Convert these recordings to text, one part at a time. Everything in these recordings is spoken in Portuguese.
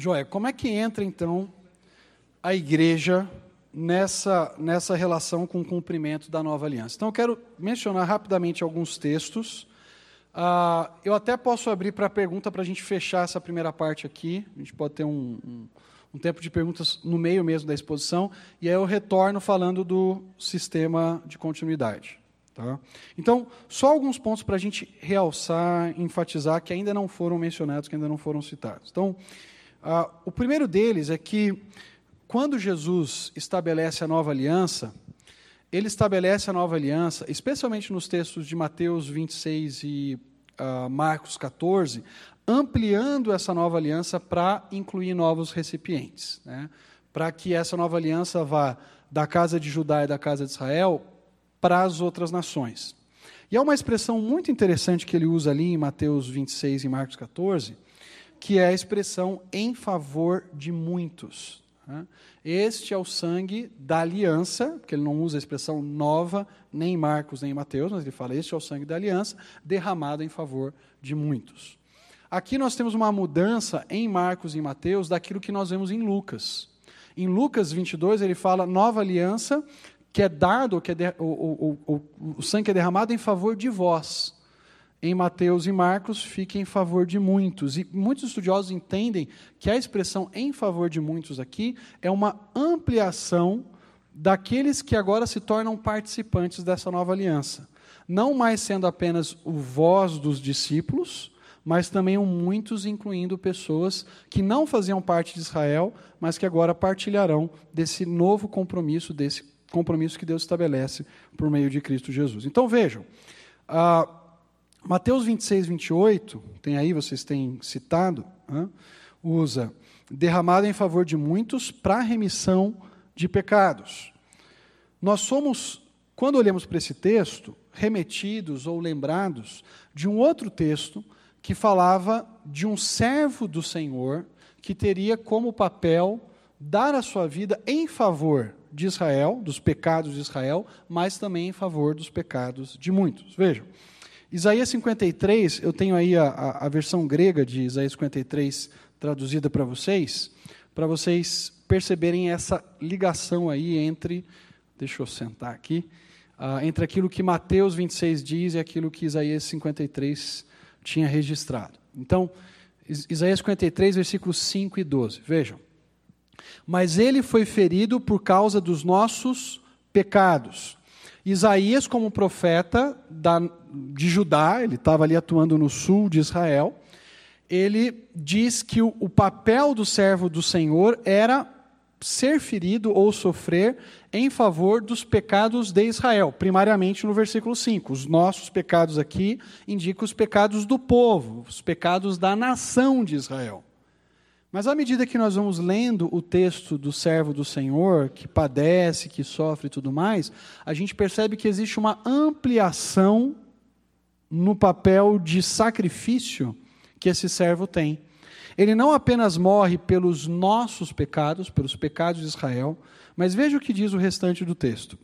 Joé, como é que entra então a igreja nessa, nessa relação com o cumprimento da nova aliança? Então eu quero mencionar rapidamente alguns textos. Uh, eu até posso abrir para a pergunta para a gente fechar essa primeira parte aqui. A gente pode ter um, um, um tempo de perguntas no meio mesmo da exposição, e aí eu retorno falando do sistema de continuidade. Tá? Então, só alguns pontos para a gente realçar, enfatizar, que ainda não foram mencionados, que ainda não foram citados. Então, ah, o primeiro deles é que, quando Jesus estabelece a nova aliança, ele estabelece a nova aliança, especialmente nos textos de Mateus 26 e uh, Marcos 14, ampliando essa nova aliança para incluir novos recipientes, né? para que essa nova aliança vá da casa de Judá e da casa de Israel para as outras nações. E há uma expressão muito interessante que ele usa ali em Mateus 26 e Marcos 14, que é a expressão em favor de muitos. Né? Este é o sangue da aliança, porque ele não usa a expressão nova, nem em Marcos, nem em Mateus, mas ele fala: Este é o sangue da aliança, derramado em favor de muitos. Aqui nós temos uma mudança em Marcos e em Mateus daquilo que nós vemos em Lucas. Em Lucas 22, ele fala nova aliança, que é dado, que é de, o, o, o, o sangue é derramado em favor de vós em Mateus e Marcos fica em favor de muitos. E muitos estudiosos entendem que a expressão em favor de muitos aqui é uma ampliação daqueles que agora se tornam participantes dessa nova aliança. Não mais sendo apenas o voz dos discípulos, mas também muitos, incluindo pessoas que não faziam parte de Israel, mas que agora partilharão desse novo compromisso, desse compromisso que Deus estabelece por meio de Cristo Jesus. Então vejam. Uh, Mateus 26, 28, tem aí, vocês têm citado, né, usa derramado em favor de muitos para remissão de pecados. Nós somos, quando olhamos para esse texto, remetidos ou lembrados de um outro texto que falava de um servo do Senhor que teria como papel dar a sua vida em favor de Israel, dos pecados de Israel, mas também em favor dos pecados de muitos. Vejam, Isaías 53, eu tenho aí a, a, versão grega de Isaías 53 traduzida para vocês, para vocês perceberem essa ligação aí entre, deixa eu sentar aqui, uh, entre aquilo que Mateus 26 diz e aquilo que Isaías 53 tinha registrado. Então, Isaías 53, versículos 5 e 12, vejam. Mas ele foi ferido por causa dos nossos pecados Isaías, como profeta da, de Judá, ele estava ali atuando no sul de Israel, ele diz que o, o papel do servo do Senhor era ser ferido ou sofrer em favor dos pecados de Israel, primariamente no versículo 5. Os nossos pecados aqui indicam os pecados do povo, os pecados da nação de Israel. Mas à medida que nós vamos lendo o texto do servo do Senhor, que padece, que sofre e tudo mais, a gente percebe que existe uma ampliação no papel de sacrifício que esse servo tem. Ele não apenas morre pelos nossos pecados, pelos pecados de Israel, mas veja o que diz o restante do texto.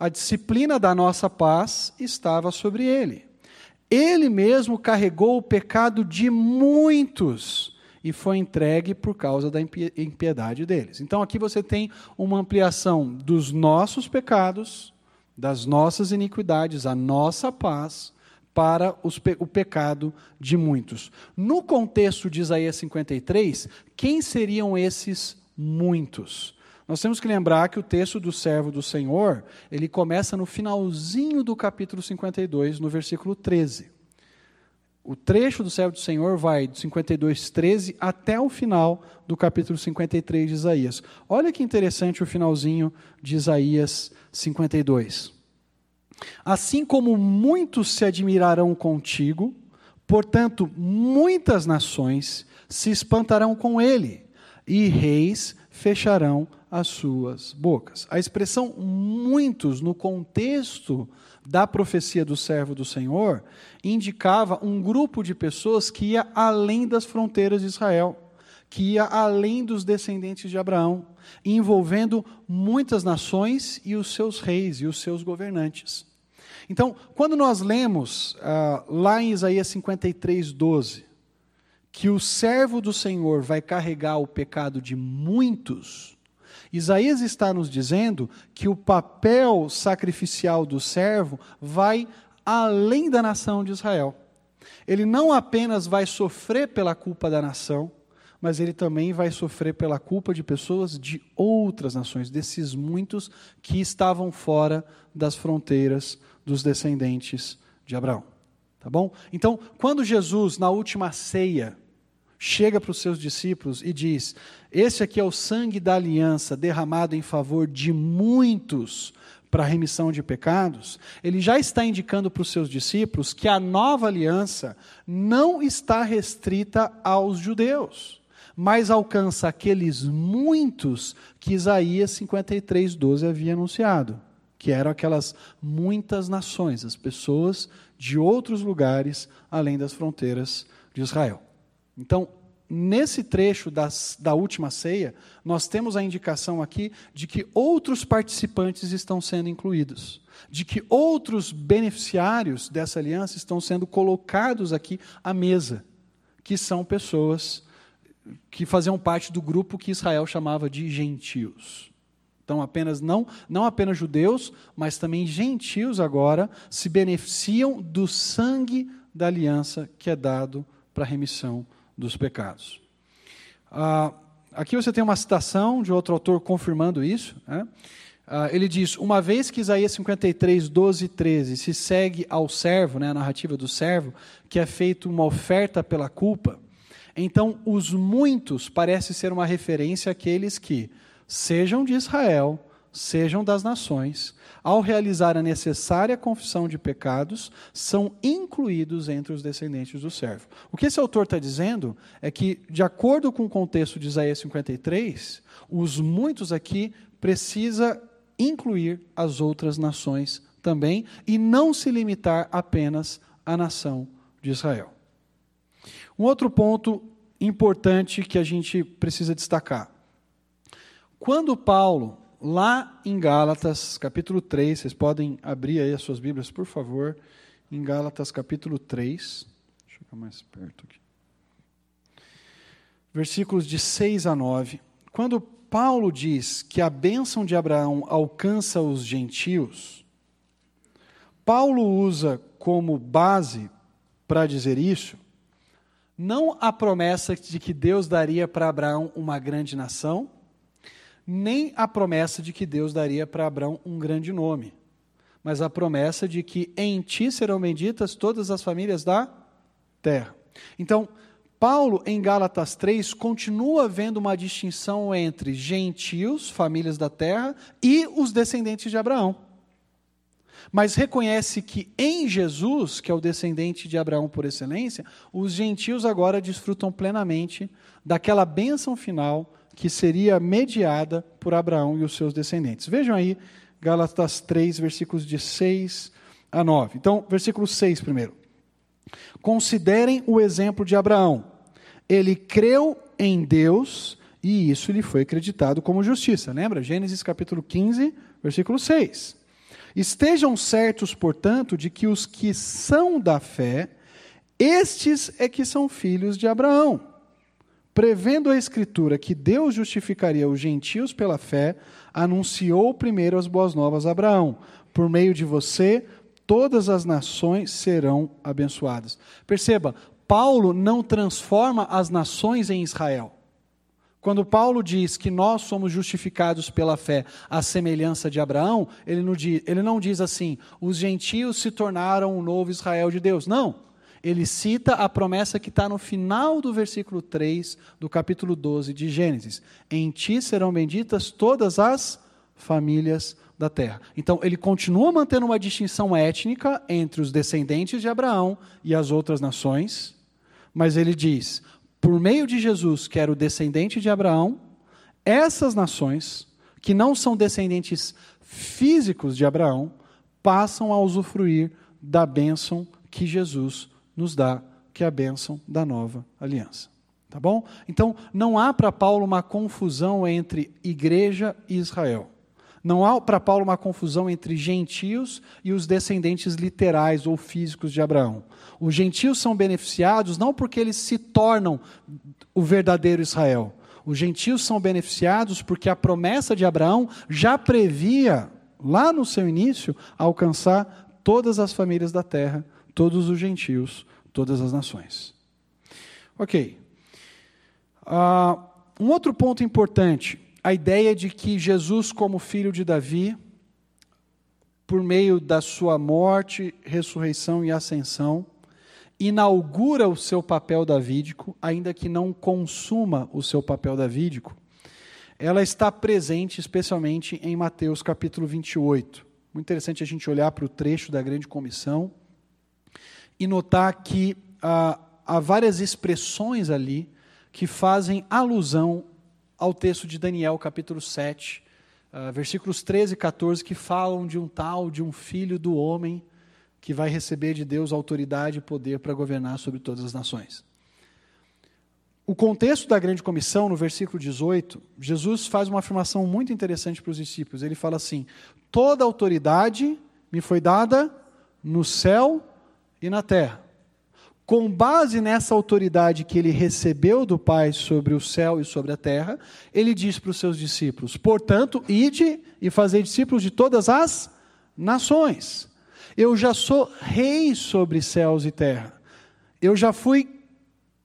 A disciplina da nossa paz estava sobre ele. Ele mesmo carregou o pecado de muitos e foi entregue por causa da impiedade deles. Então aqui você tem uma ampliação dos nossos pecados, das nossas iniquidades, a nossa paz, para pe o pecado de muitos. No contexto de Isaías 53, quem seriam esses muitos? Nós temos que lembrar que o texto do servo do Senhor, ele começa no finalzinho do capítulo 52, no versículo 13. O trecho do servo do Senhor vai do 52, 13 até o final do capítulo 53 de Isaías. Olha que interessante o finalzinho de Isaías 52. Assim como muitos se admirarão contigo, portanto, muitas nações se espantarão com ele, e reis fecharão as suas bocas. A expressão muitos, no contexto da profecia do servo do Senhor indicava um grupo de pessoas que ia além das fronteiras de Israel, que ia além dos descendentes de Abraão, envolvendo muitas nações e os seus reis e os seus governantes. Então, quando nós lemos ah, lá em Isaías 53, 12, que o servo do Senhor vai carregar o pecado de muitos, Isaías está nos dizendo que o papel sacrificial do servo vai além da nação de Israel. Ele não apenas vai sofrer pela culpa da nação, mas ele também vai sofrer pela culpa de pessoas de outras nações, desses muitos que estavam fora das fronteiras dos descendentes de Abraão. Tá bom? Então, quando Jesus, na última ceia, chega para os seus discípulos e diz: Esse aqui é o sangue da aliança derramado em favor de muitos para a remissão de pecados, ele já está indicando para os seus discípulos que a nova aliança não está restrita aos judeus, mas alcança aqueles muitos que Isaías 53, 12 havia anunciado que eram aquelas muitas nações, as pessoas de outros lugares além das fronteiras de Israel. Então, nesse trecho das, da última ceia, nós temos a indicação aqui de que outros participantes estão sendo incluídos, de que outros beneficiários dessa aliança estão sendo colocados aqui à mesa, que são pessoas que faziam parte do grupo que Israel chamava de gentios. Então, apenas não, não apenas judeus, mas também gentios agora se beneficiam do sangue da aliança que é dado para a remissão dos pecados. Ah, aqui você tem uma citação de outro autor confirmando isso. Né? Ah, ele diz: Uma vez que Isaías 53, 12 e 13 se segue ao servo, né, a narrativa do servo, que é feito uma oferta pela culpa, então os muitos parece ser uma referência àqueles que sejam de Israel, sejam das nações, ao realizar a necessária confissão de pecados, são incluídos entre os descendentes do servo. O que esse autor está dizendo é que, de acordo com o contexto de Isaías 53, os muitos aqui precisa incluir as outras nações também e não se limitar apenas à nação de Israel. Um outro ponto importante que a gente precisa destacar. Quando Paulo, lá em Gálatas, capítulo 3, vocês podem abrir aí as suas Bíblias, por favor, em Gálatas, capítulo 3. Deixa eu ficar mais perto aqui. Versículos de 6 a 9. Quando Paulo diz que a bênção de Abraão alcança os gentios, Paulo usa como base para dizer isso, não a promessa de que Deus daria para Abraão uma grande nação, nem a promessa de que Deus daria para Abraão um grande nome, mas a promessa de que em ti serão benditas todas as famílias da terra. Então, Paulo, em Gálatas 3, continua vendo uma distinção entre gentios, famílias da terra, e os descendentes de Abraão. Mas reconhece que em Jesus, que é o descendente de Abraão por excelência, os gentios agora desfrutam plenamente daquela bênção final que seria mediada por Abraão e os seus descendentes. Vejam aí Gálatas 3, versículos de 6 a 9. Então, versículo 6 primeiro. Considerem o exemplo de Abraão. Ele creu em Deus e isso lhe foi acreditado como justiça. Lembra? Gênesis capítulo 15, versículo 6. Estejam certos, portanto, de que os que são da fé, estes é que são filhos de Abraão. Prevendo a Escritura que Deus justificaria os gentios pela fé, anunciou primeiro as boas novas a Abraão: por meio de você, todas as nações serão abençoadas. Perceba, Paulo não transforma as nações em Israel. Quando Paulo diz que nós somos justificados pela fé à semelhança de Abraão, ele não diz, assim, os gentios se tornaram o novo Israel de Deus. Não ele cita a promessa que está no final do versículo 3 do capítulo 12 de Gênesis: Em ti serão benditas todas as famílias da terra. Então, ele continua mantendo uma distinção étnica entre os descendentes de Abraão e as outras nações, mas ele diz: por meio de Jesus, que era o descendente de Abraão, essas nações, que não são descendentes físicos de Abraão, passam a usufruir da bênção que Jesus nos dá, que é a bênção da nova aliança. Tá bom? Então, não há para Paulo uma confusão entre igreja e Israel. Não há para Paulo uma confusão entre gentios e os descendentes literais ou físicos de Abraão. Os gentios são beneficiados não porque eles se tornam o verdadeiro Israel. Os gentios são beneficiados porque a promessa de Abraão já previa, lá no seu início, alcançar todas as famílias da terra, todos os gentios, todas as nações. Ok. Uh, um outro ponto importante a ideia de que Jesus, como filho de Davi, por meio da sua morte, ressurreição e ascensão, inaugura o seu papel davídico, ainda que não consuma o seu papel davídico, ela está presente especialmente em Mateus capítulo 28. Muito interessante a gente olhar para o trecho da grande comissão e notar que ah, há várias expressões ali que fazem alusão ao texto de Daniel, capítulo 7, uh, ah, versículos 13 e 14, que falam de um tal, de um filho do homem, que vai receber de Deus autoridade e poder para governar sobre todas as nações. O contexto da grande comissão, no versículo 18, Jesus faz uma afirmação muito interessante para os discípulos. Ele fala assim: Toda autoridade me foi dada no céu e na terra com base nessa autoridade que ele recebeu do Pai sobre o céu e sobre a terra, ele diz para os seus discípulos: portanto, ide e fazei discípulos de todas as nações. Eu já sou rei sobre céus e terra. Eu já fui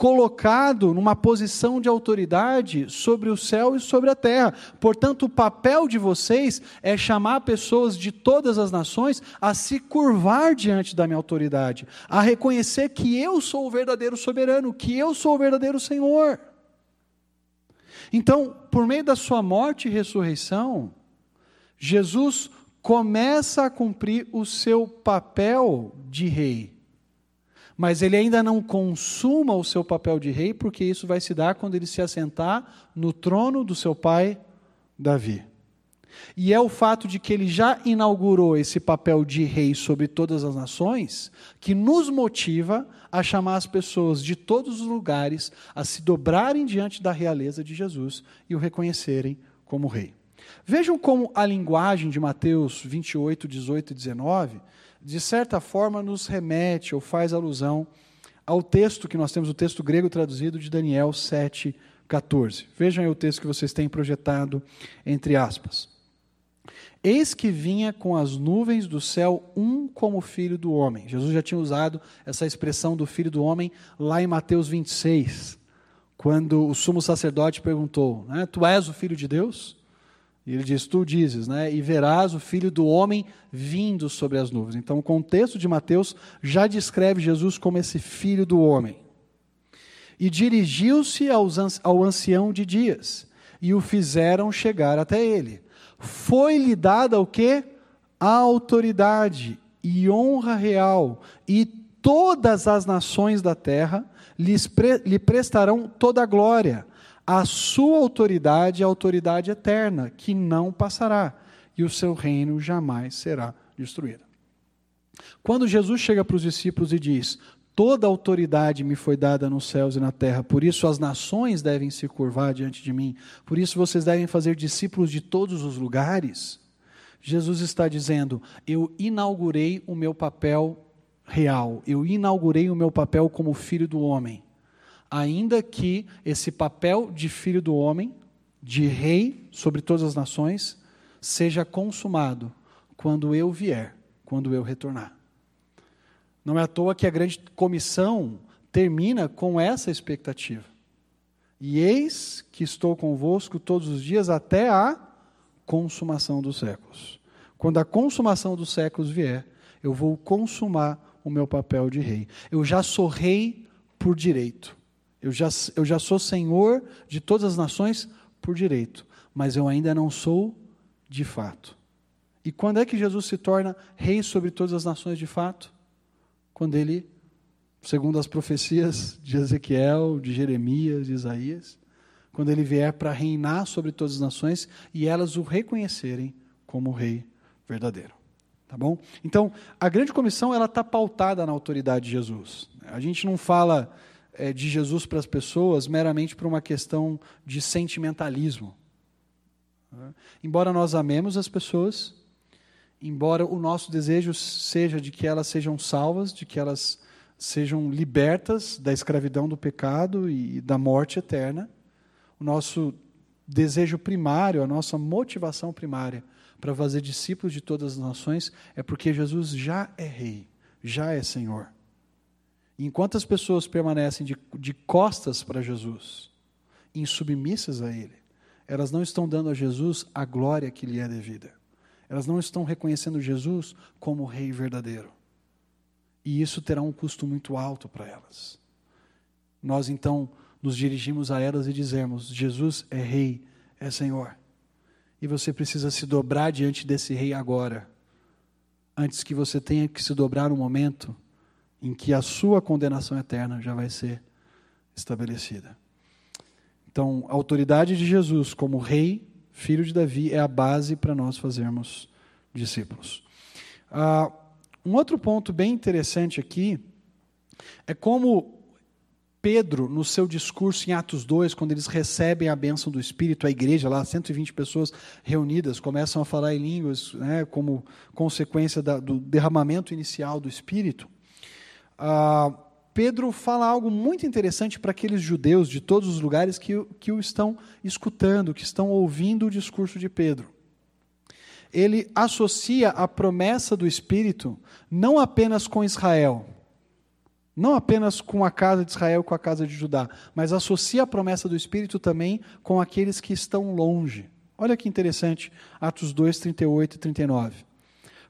colocado numa posição de autoridade sobre o céu e sobre a terra. Portanto, o papel de vocês é chamar pessoas de todas as nações a se curvar diante da minha autoridade, a reconhecer que eu sou o verdadeiro soberano, que eu sou o verdadeiro Senhor. Então, por meio da sua morte e ressurreição, Jesus começa a cumprir o seu papel de rei mas ele ainda não consuma o seu papel de rei, porque isso vai se dar quando ele se assentar no trono do seu pai Davi. E é o fato de que ele já inaugurou esse papel de rei sobre todas as nações que nos motiva a chamar as pessoas de todos os lugares a se dobrarem diante da realeza de Jesus e o reconhecerem como rei. Vejam como a linguagem de Mateus 28, 18 e 19 de certa forma, nos remete ou faz alusão ao texto que nós temos, o texto grego traduzido de Daniel 7, 14. Vejam aí o texto que vocês têm projetado entre aspas. Eis que vinha com as nuvens do céu um como filho do homem. Jesus já tinha usado essa expressão do filho do homem lá em Mateus 26, quando o sumo sacerdote perguntou: né, Tu és o filho de Deus? Ele diz: Tu dizes, né? E verás o filho do homem vindo sobre as nuvens. Então, o contexto de Mateus já descreve Jesus como esse filho do homem. E dirigiu-se ao ancião de dias, e o fizeram chegar até ele. Foi-lhe dada o quê? A autoridade e honra real, e todas as nações da terra lhe prestarão toda a glória a sua autoridade é a autoridade eterna, que não passará, e o seu reino jamais será destruído. Quando Jesus chega para os discípulos e diz: Toda autoridade me foi dada nos céus e na terra, por isso as nações devem se curvar diante de mim, por isso vocês devem fazer discípulos de todos os lugares. Jesus está dizendo: Eu inaugurei o meu papel real, eu inaugurei o meu papel como filho do homem ainda que esse papel de filho do homem, de rei sobre todas as nações, seja consumado quando eu vier, quando eu retornar. Não é à toa que a grande comissão termina com essa expectativa. E eis que estou convosco todos os dias até a consumação dos séculos. Quando a consumação dos séculos vier, eu vou consumar o meu papel de rei. Eu já sou rei por direito. Eu já, eu já sou senhor de todas as nações por direito, mas eu ainda não sou de fato. E quando é que Jesus se torna rei sobre todas as nações de fato? Quando ele, segundo as profecias de Ezequiel, de Jeremias, de Isaías, quando ele vier para reinar sobre todas as nações e elas o reconhecerem como rei verdadeiro. Tá bom? Então, a grande comissão ela está pautada na autoridade de Jesus. A gente não fala é, de Jesus para as pessoas meramente por uma questão de sentimentalismo. Embora nós amemos as pessoas, embora o nosso desejo seja de que elas sejam salvas, de que elas sejam libertas da escravidão do pecado e da morte eterna, o nosso desejo primário, a nossa motivação primária para fazer discípulos de todas as nações é porque Jesus já é Rei, já é Senhor. Enquanto as pessoas permanecem de, de costas para Jesus, insubmissas a Ele, elas não estão dando a Jesus a glória que lhe é devida. Elas não estão reconhecendo Jesus como Rei verdadeiro. E isso terá um custo muito alto para elas. Nós então nos dirigimos a elas e dizemos: Jesus é Rei, é Senhor. E você precisa se dobrar diante desse Rei agora, antes que você tenha que se dobrar no momento em que a sua condenação eterna já vai ser estabelecida. Então, a autoridade de Jesus como Rei, filho de Davi, é a base para nós fazermos discípulos. Ah, um outro ponto bem interessante aqui é como Pedro, no seu discurso em Atos 2, quando eles recebem a bênção do Espírito, a igreja lá, 120 pessoas reunidas, começam a falar em línguas, né, como consequência da, do derramamento inicial do Espírito. Ah, Pedro fala algo muito interessante para aqueles judeus de todos os lugares que, que o estão escutando, que estão ouvindo o discurso de Pedro ele associa a promessa do Espírito não apenas com Israel, não apenas com a casa de Israel, com a casa de Judá, mas associa a promessa do Espírito também com aqueles que estão longe. Olha que interessante, Atos 2, 38 e 39.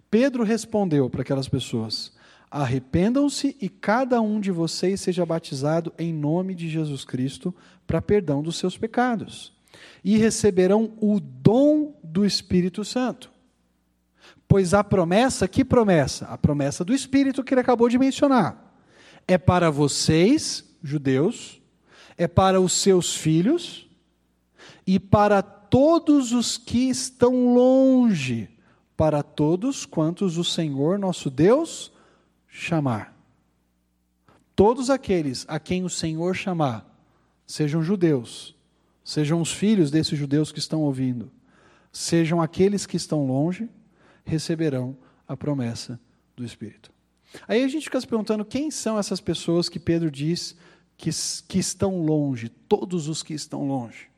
Pedro respondeu para aquelas pessoas: Arrependam-se e cada um de vocês seja batizado em nome de Jesus Cristo para perdão dos seus pecados, e receberão o dom do Espírito Santo. Pois a promessa, que promessa? A promessa do Espírito que ele acabou de mencionar. É para vocês, judeus, é para os seus filhos e para todos os que estão longe, para todos quantos o Senhor nosso Deus chamar. Todos aqueles a quem o Senhor chamar, sejam judeus, sejam os filhos desses judeus que estão ouvindo, sejam aqueles que estão longe, receberão a promessa do Espírito. Aí a gente fica se perguntando quem são essas pessoas que Pedro diz que, que estão longe, todos os que estão longe.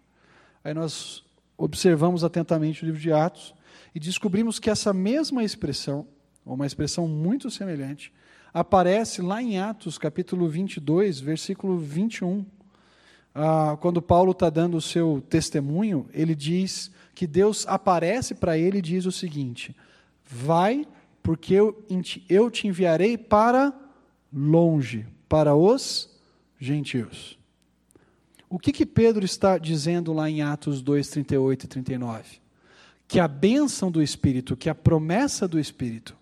Aí nós observamos atentamente o livro de Atos e descobrimos que essa mesma expressão, ou uma expressão muito semelhante, aparece lá em Atos, capítulo 22, versículo 21. Ah, quando Paulo está dando o seu testemunho, ele diz que Deus aparece para ele e diz o seguinte: Vai, porque eu, eu te enviarei para longe, para os gentios. O que, que Pedro está dizendo lá em Atos 2, 38 e 39? Que a bênção do Espírito, que a promessa do Espírito,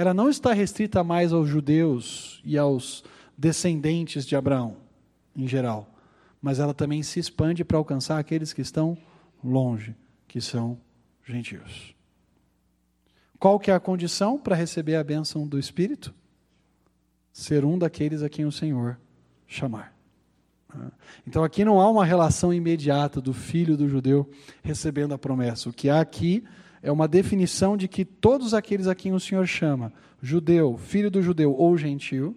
ela não está restrita mais aos judeus e aos descendentes de Abraão, em geral, mas ela também se expande para alcançar aqueles que estão longe, que são gentios. Qual que é a condição para receber a bênção do Espírito? Ser um daqueles a quem o Senhor chamar. Então aqui não há uma relação imediata do filho do judeu recebendo a promessa. O que há aqui é uma definição de que todos aqueles a quem o Senhor chama, judeu, filho do judeu ou gentil,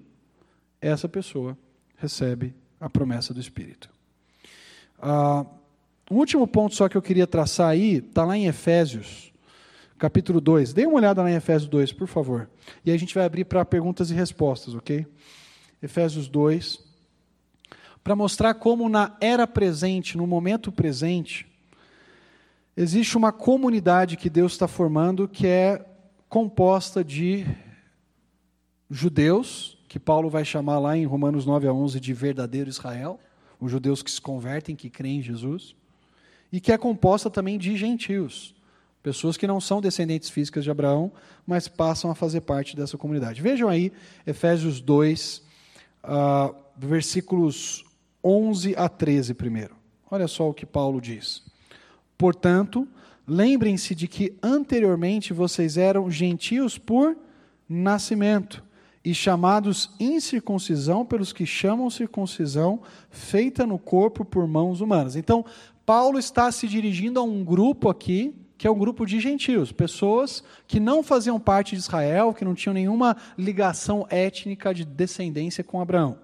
essa pessoa recebe a promessa do Espírito. Ah, um último ponto só que eu queria traçar aí, está lá em Efésios, capítulo 2. Dê uma olhada lá em Efésios 2, por favor. E a gente vai abrir para perguntas e respostas, ok? Efésios 2. Para mostrar como na era presente, no momento presente, existe uma comunidade que Deus está formando que é composta de judeus, que Paulo vai chamar lá em Romanos 9 a 11 de verdadeiro Israel, os judeus que se convertem, que creem em Jesus, e que é composta também de gentios, Pessoas que não são descendentes físicas de Abraão, mas passam a fazer parte dessa comunidade. Vejam aí Efésios 2, uh, ah, versículos 11 a 13 primeiro. Olha só o que Paulo diz. Portanto, lembrem-se de que anteriormente vocês eram gentios por nascimento e chamados incircuncisão pelos que chamam circuncisão feita no corpo por mãos humanas. Então, Paulo está se dirigindo a um grupo aqui, que é um grupo de gentios, pessoas que não faziam parte de Israel, que não tinham nenhuma ligação étnica de descendência com Abraão.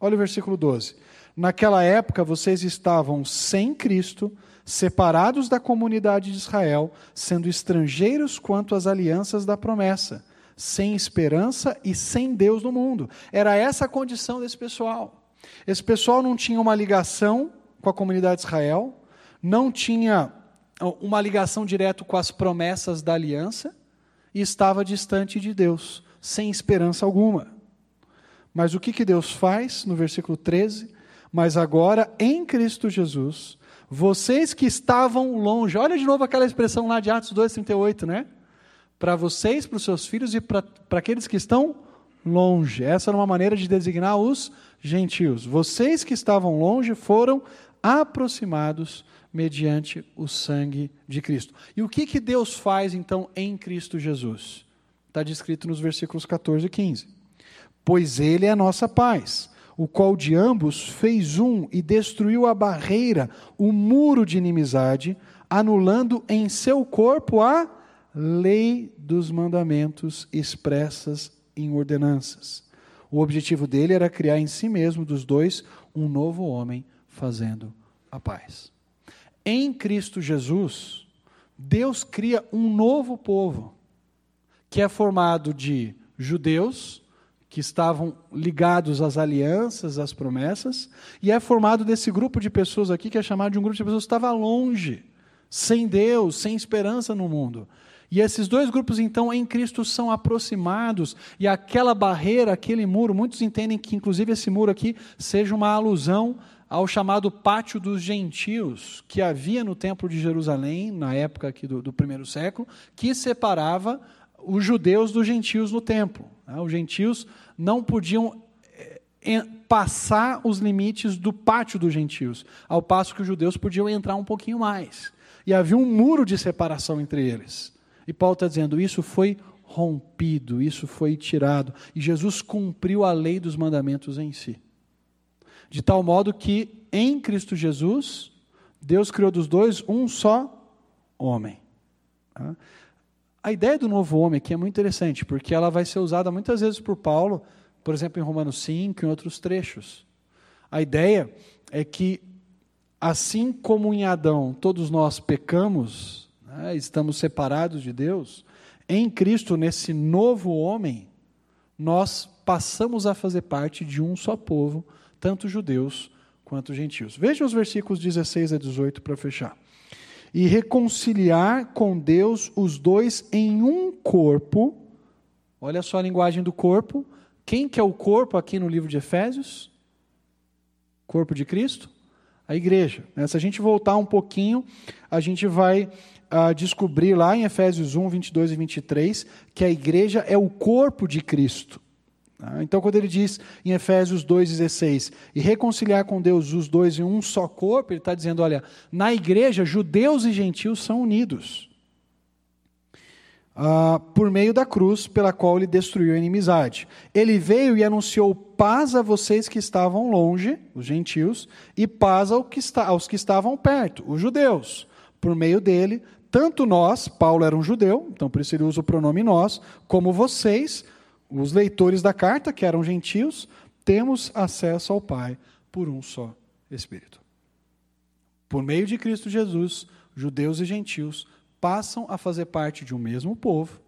Olha o versículo 12. Naquela época vocês estavam sem Cristo, separados da comunidade de Israel, sendo estrangeiros quanto às alianças da promessa sem esperança e sem Deus no mundo. Era essa a condição desse pessoal. Esse pessoal não tinha uma ligação com a comunidade de Israel, não tinha uma ligação direta com as promessas da aliança e estava distante de Deus, sem esperança alguma. Mas o que, que Deus faz no versículo 13? Mas agora, em Cristo Jesus, vocês que estavam longe, olha de novo aquela expressão lá de Atos 2,38, né? para vocês, para os seus filhos e para aqueles que estão longe. Essa era uma maneira de designar os gentios. Vocês que estavam longe foram aproximados mediante o sangue de Cristo. E o que, que Deus faz então em Cristo Jesus? Está descrito nos versículos 14 e 15. Pois Ele é a nossa paz, o qual de ambos fez um e destruiu a barreira, o muro de inimizade, anulando em seu corpo a lei dos mandamentos expressas em ordenanças. O objetivo dele era criar em si mesmo, dos dois, um novo homem fazendo a paz. Em Cristo Jesus, Deus cria um novo povo, que é formado de judeus, que estavam ligados às alianças, às promessas, e é formado desse grupo de pessoas aqui, que é chamado de um grupo de pessoas que estava longe, sem Deus, sem esperança no mundo. E esses dois grupos, então, em Cristo são aproximados, e aquela barreira, aquele muro, muitos entendem que, inclusive, esse muro aqui seja uma alusão ao chamado Pátio dos Gentios, que havia no Templo de Jerusalém, na época aqui do, do primeiro século, que separava os judeus dos gentios no templo. Né? Os gentios não podiam eh, passar os limites do pátio dos gentios, ao passo que os judeus podiam entrar um pouquinho mais. E havia um muro de separação entre eles. E Paulo está dizendo: isso foi rompido, isso foi tirado. E Jesus cumpriu a lei dos mandamentos em si. De tal modo que em Cristo Jesus, Deus criou dos dois um só homem. A ideia do novo homem aqui é muito interessante, porque ela vai ser usada muitas vezes por Paulo, por exemplo, em Romanos 5 e em outros trechos. A ideia é que, assim como em Adão todos nós pecamos, né, estamos separados de Deus, em Cristo, nesse novo homem, nós passamos a fazer parte de um só povo, tanto judeus quanto gentios. Veja os versículos 16 a 18 para fechar. E reconciliar com Deus os dois em um corpo. Olha só a linguagem do corpo. Quem que é o corpo aqui no livro de Efésios? Corpo de Cristo? A igreja. Se a gente voltar um pouquinho, a gente vai uh, descobrir lá em Efésios 1, 22 e 23, que a igreja é o corpo de Cristo. Tá? Então, quando ele diz em Efésios 2,16, e reconciliar com Deus os dois em um só corpo, ele está dizendo: olha, na igreja, judeus e gentios são unidos. Uh, por meio da cruz pela qual ele destruiu a inimizade. Ele veio e anunciou paz a vocês que estavam longe, os gentios, e paz ao que está, aos que estavam perto, os judeus. Por meio dele, tanto nós, Paulo era um judeu, então por isso ele usa o pronome nós, como vocês, os leitores da carta, que eram gentios, temos acesso ao Pai por um só Espírito. Por meio de Cristo Jesus, judeus e gentios passam a fazer parte de um mesmo povo,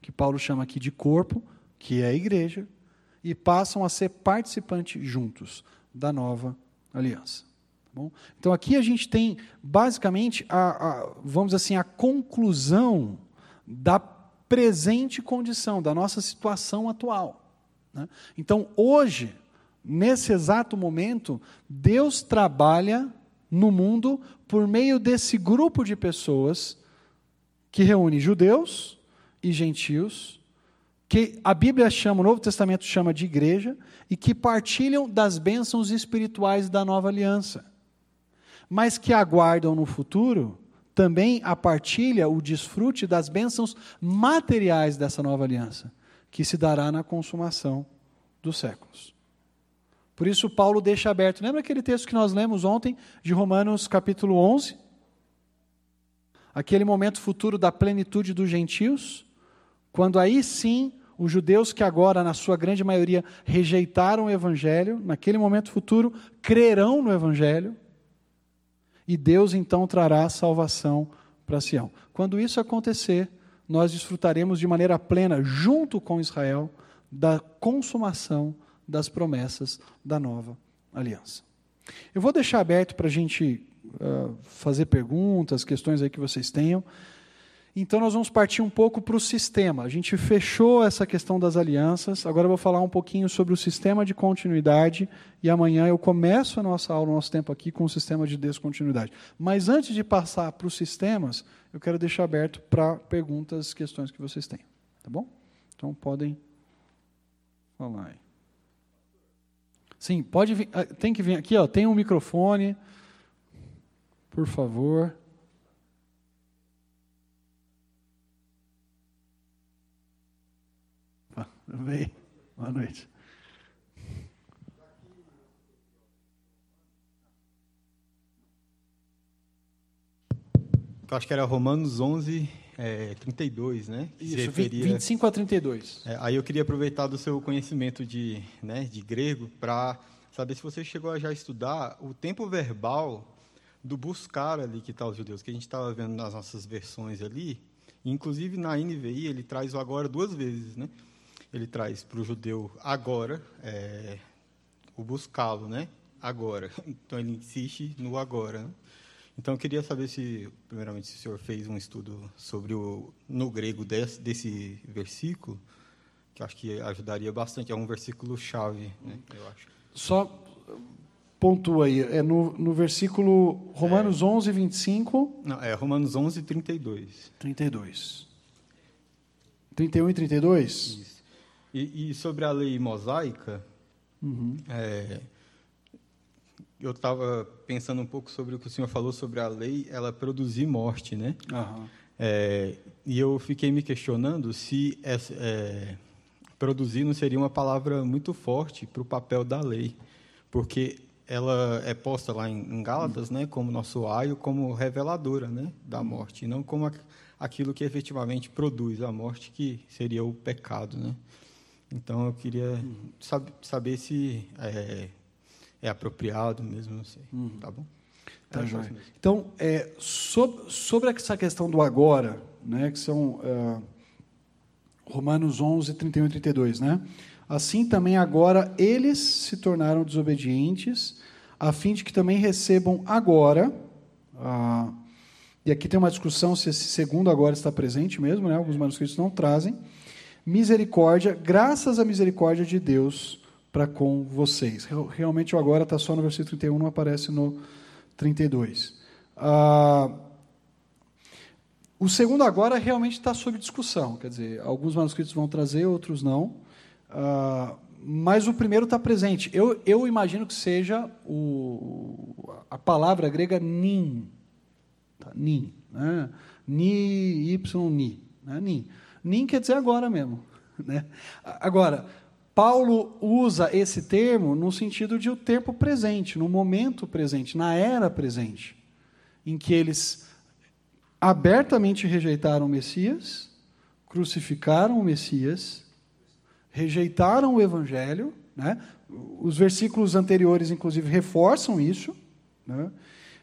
que Paulo chama aqui de corpo, que é a igreja, e passam a ser participantes juntos da nova aliança. Bom, então aqui a gente tem basicamente a, a, vamos assim a conclusão da presente condição da nossa situação atual. Né? Então hoje, nesse exato momento, Deus trabalha no mundo por meio desse grupo de pessoas que reúne judeus e gentios, que a Bíblia chama, o Novo Testamento chama de igreja, e que partilham das bênçãos espirituais da nova aliança mas que aguardam no futuro também a partilha, o desfrute das bênçãos materiais dessa nova aliança, que se dará na consumação dos séculos. Por isso, Paulo deixa aberto. Lembra aquele texto que nós lemos ontem, de Romanos capítulo 11? Aquele momento futuro da plenitude dos gentios, quando aí sim os judeus que agora, na sua grande maioria, rejeitaram o Evangelho, naquele momento futuro, crerão no Evangelho, e Deus então trará salvação para Sião. Quando isso acontecer, nós desfrutaremos de maneira plena, junto com Israel, da consumação das promessas da nova aliança. Eu vou deixar aberto para a gente uh, fazer perguntas, questões aí que vocês tenham. Então, nós vamos partir um pouco para o sistema. A gente fechou essa questão das alianças, agora eu vou falar um pouquinho sobre o sistema de continuidade, e amanhã eu começo a nossa aula, o nosso tempo aqui, com o sistema de descontinuidade. Mas antes de passar para os sistemas, eu quero deixar aberto para perguntas, questões que vocês tenham. Tá bom? Então, podem falar aí. Sim, pode vir, ah, tem que vir aqui, ó, tem um microfone, por favor. Tudo bem? Boa noite. Eu acho que era Romanos 11, é, 32, né? Isso, referia... 25 a 32. É, aí eu queria aproveitar do seu conhecimento de, né, de grego para saber se você chegou a já estudar o tempo verbal do buscar ali que está os judeus, que a gente estava vendo nas nossas versões ali. Inclusive na NVI ele traz o agora duas vezes, né? Ele traz para o judeu agora é, o buscá-lo, né? Agora. Então ele insiste no agora. Né? Então eu queria saber se, primeiramente, se o senhor fez um estudo sobre o no grego desse, desse versículo, que acho que ajudaria bastante. É um versículo chave, né? Eu acho. Só pontua aí, é no, no versículo Romanos é, 11, 25. Não, é Romanos 11, 32. 32. 31 e 32? Isso. E, e sobre a lei mosaica, uhum. é, eu estava pensando um pouco sobre o que o senhor falou sobre a lei, ela produzir morte, né? Uhum. É, e eu fiquei me questionando se é, é, produzir não seria uma palavra muito forte para o papel da lei, porque ela é posta lá em, em Gálatas, né, como nosso aio, como reveladora, né, da morte, não como aquilo que efetivamente produz a morte, que seria o pecado, né? Então eu queria uhum. sab saber se é, é, apropriado mesmo, não sei. Uhum. Tá bom? Tá joia. Então, é, sobre, sobre essa questão do agora, né, que são uh, Romanos 11, 31 e 32, né? Assim também agora eles se tornaram desobedientes, a fim de que também recebam agora. Uh, e aqui tem uma discussão se esse segundo agora está presente mesmo, né? Alguns manuscritos não trazem misericórdia, graças à misericórdia de Deus para com vocês. Realmente o agora está só no versículo 31, não aparece no 32. Ah, o segundo agora realmente está sob discussão, quer dizer, alguns manuscritos vão trazer, outros não. Ah, mas o primeiro está presente. Eu, eu imagino que seja o, a palavra grega nin. Tá? Nin. Né? Ni, y, ni. Né? Nin. Nem quer dizer agora mesmo. Né? Agora, Paulo usa esse termo no sentido de o tempo presente, no momento presente, na era presente, em que eles abertamente rejeitaram o Messias, crucificaram o Messias, rejeitaram o Evangelho. Né? Os versículos anteriores, inclusive, reforçam isso. Né?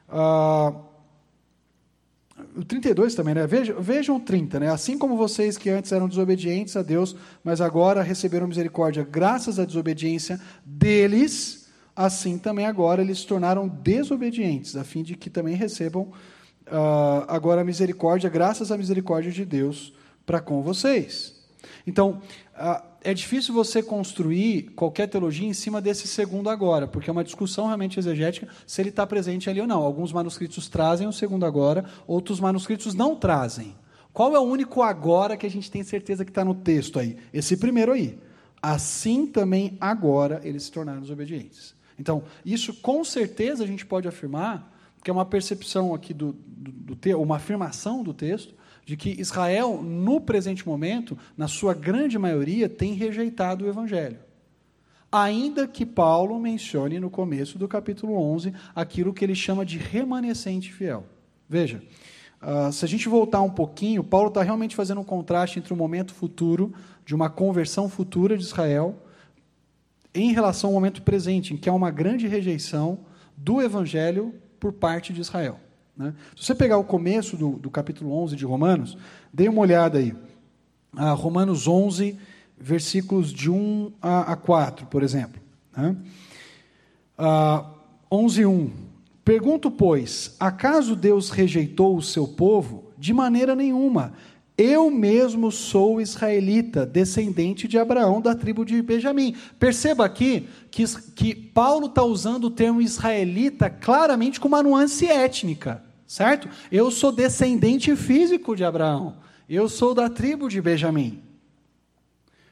Ah, o 32 também, né? Vejam, vejam o 30, né? Assim como vocês que antes eram desobedientes a Deus, mas agora receberam misericórdia graças à desobediência deles, assim também agora eles se tornaram desobedientes, a fim de que também recebam uh, agora a misericórdia, graças à misericórdia de Deus para com vocês. Então, uh, é difícil você construir qualquer teologia em cima desse segundo agora, porque é uma discussão realmente exegética se ele está presente ali ou não. Alguns manuscritos trazem o segundo agora, outros manuscritos não trazem. Qual é o único agora que a gente tem certeza que está no texto aí? Esse primeiro aí. Assim também agora eles se tornaram desobedientes. Então, isso com certeza a gente pode afirmar, que é uma percepção aqui do, do, do uma afirmação do texto, de que Israel, no presente momento, na sua grande maioria, tem rejeitado o Evangelho. Ainda que Paulo mencione no começo do capítulo 11 aquilo que ele chama de remanescente fiel. Veja, uh, se a gente voltar um pouquinho, Paulo está realmente fazendo um contraste entre o momento futuro, de uma conversão futura de Israel, em relação ao momento presente, em que há uma grande rejeição do Evangelho por parte de Israel. Né? Se você pegar o começo do, do, capítulo 11 de Romanos, dê uma olhada aí. Ah, Romanos 11, versículos de 1 a, a 4, por exemplo. Né? Ah, 11, 1. Pergunto, pois, acaso Deus rejeitou o seu povo? De maneira nenhuma. Eu mesmo sou israelita, descendente de Abraão, da tribo de Benjamim. Perceba aqui que, que Paulo está usando o termo israelita claramente com uma nuance étnica, certo? Eu sou descendente físico de Abraão. Eu sou da tribo de Benjamim.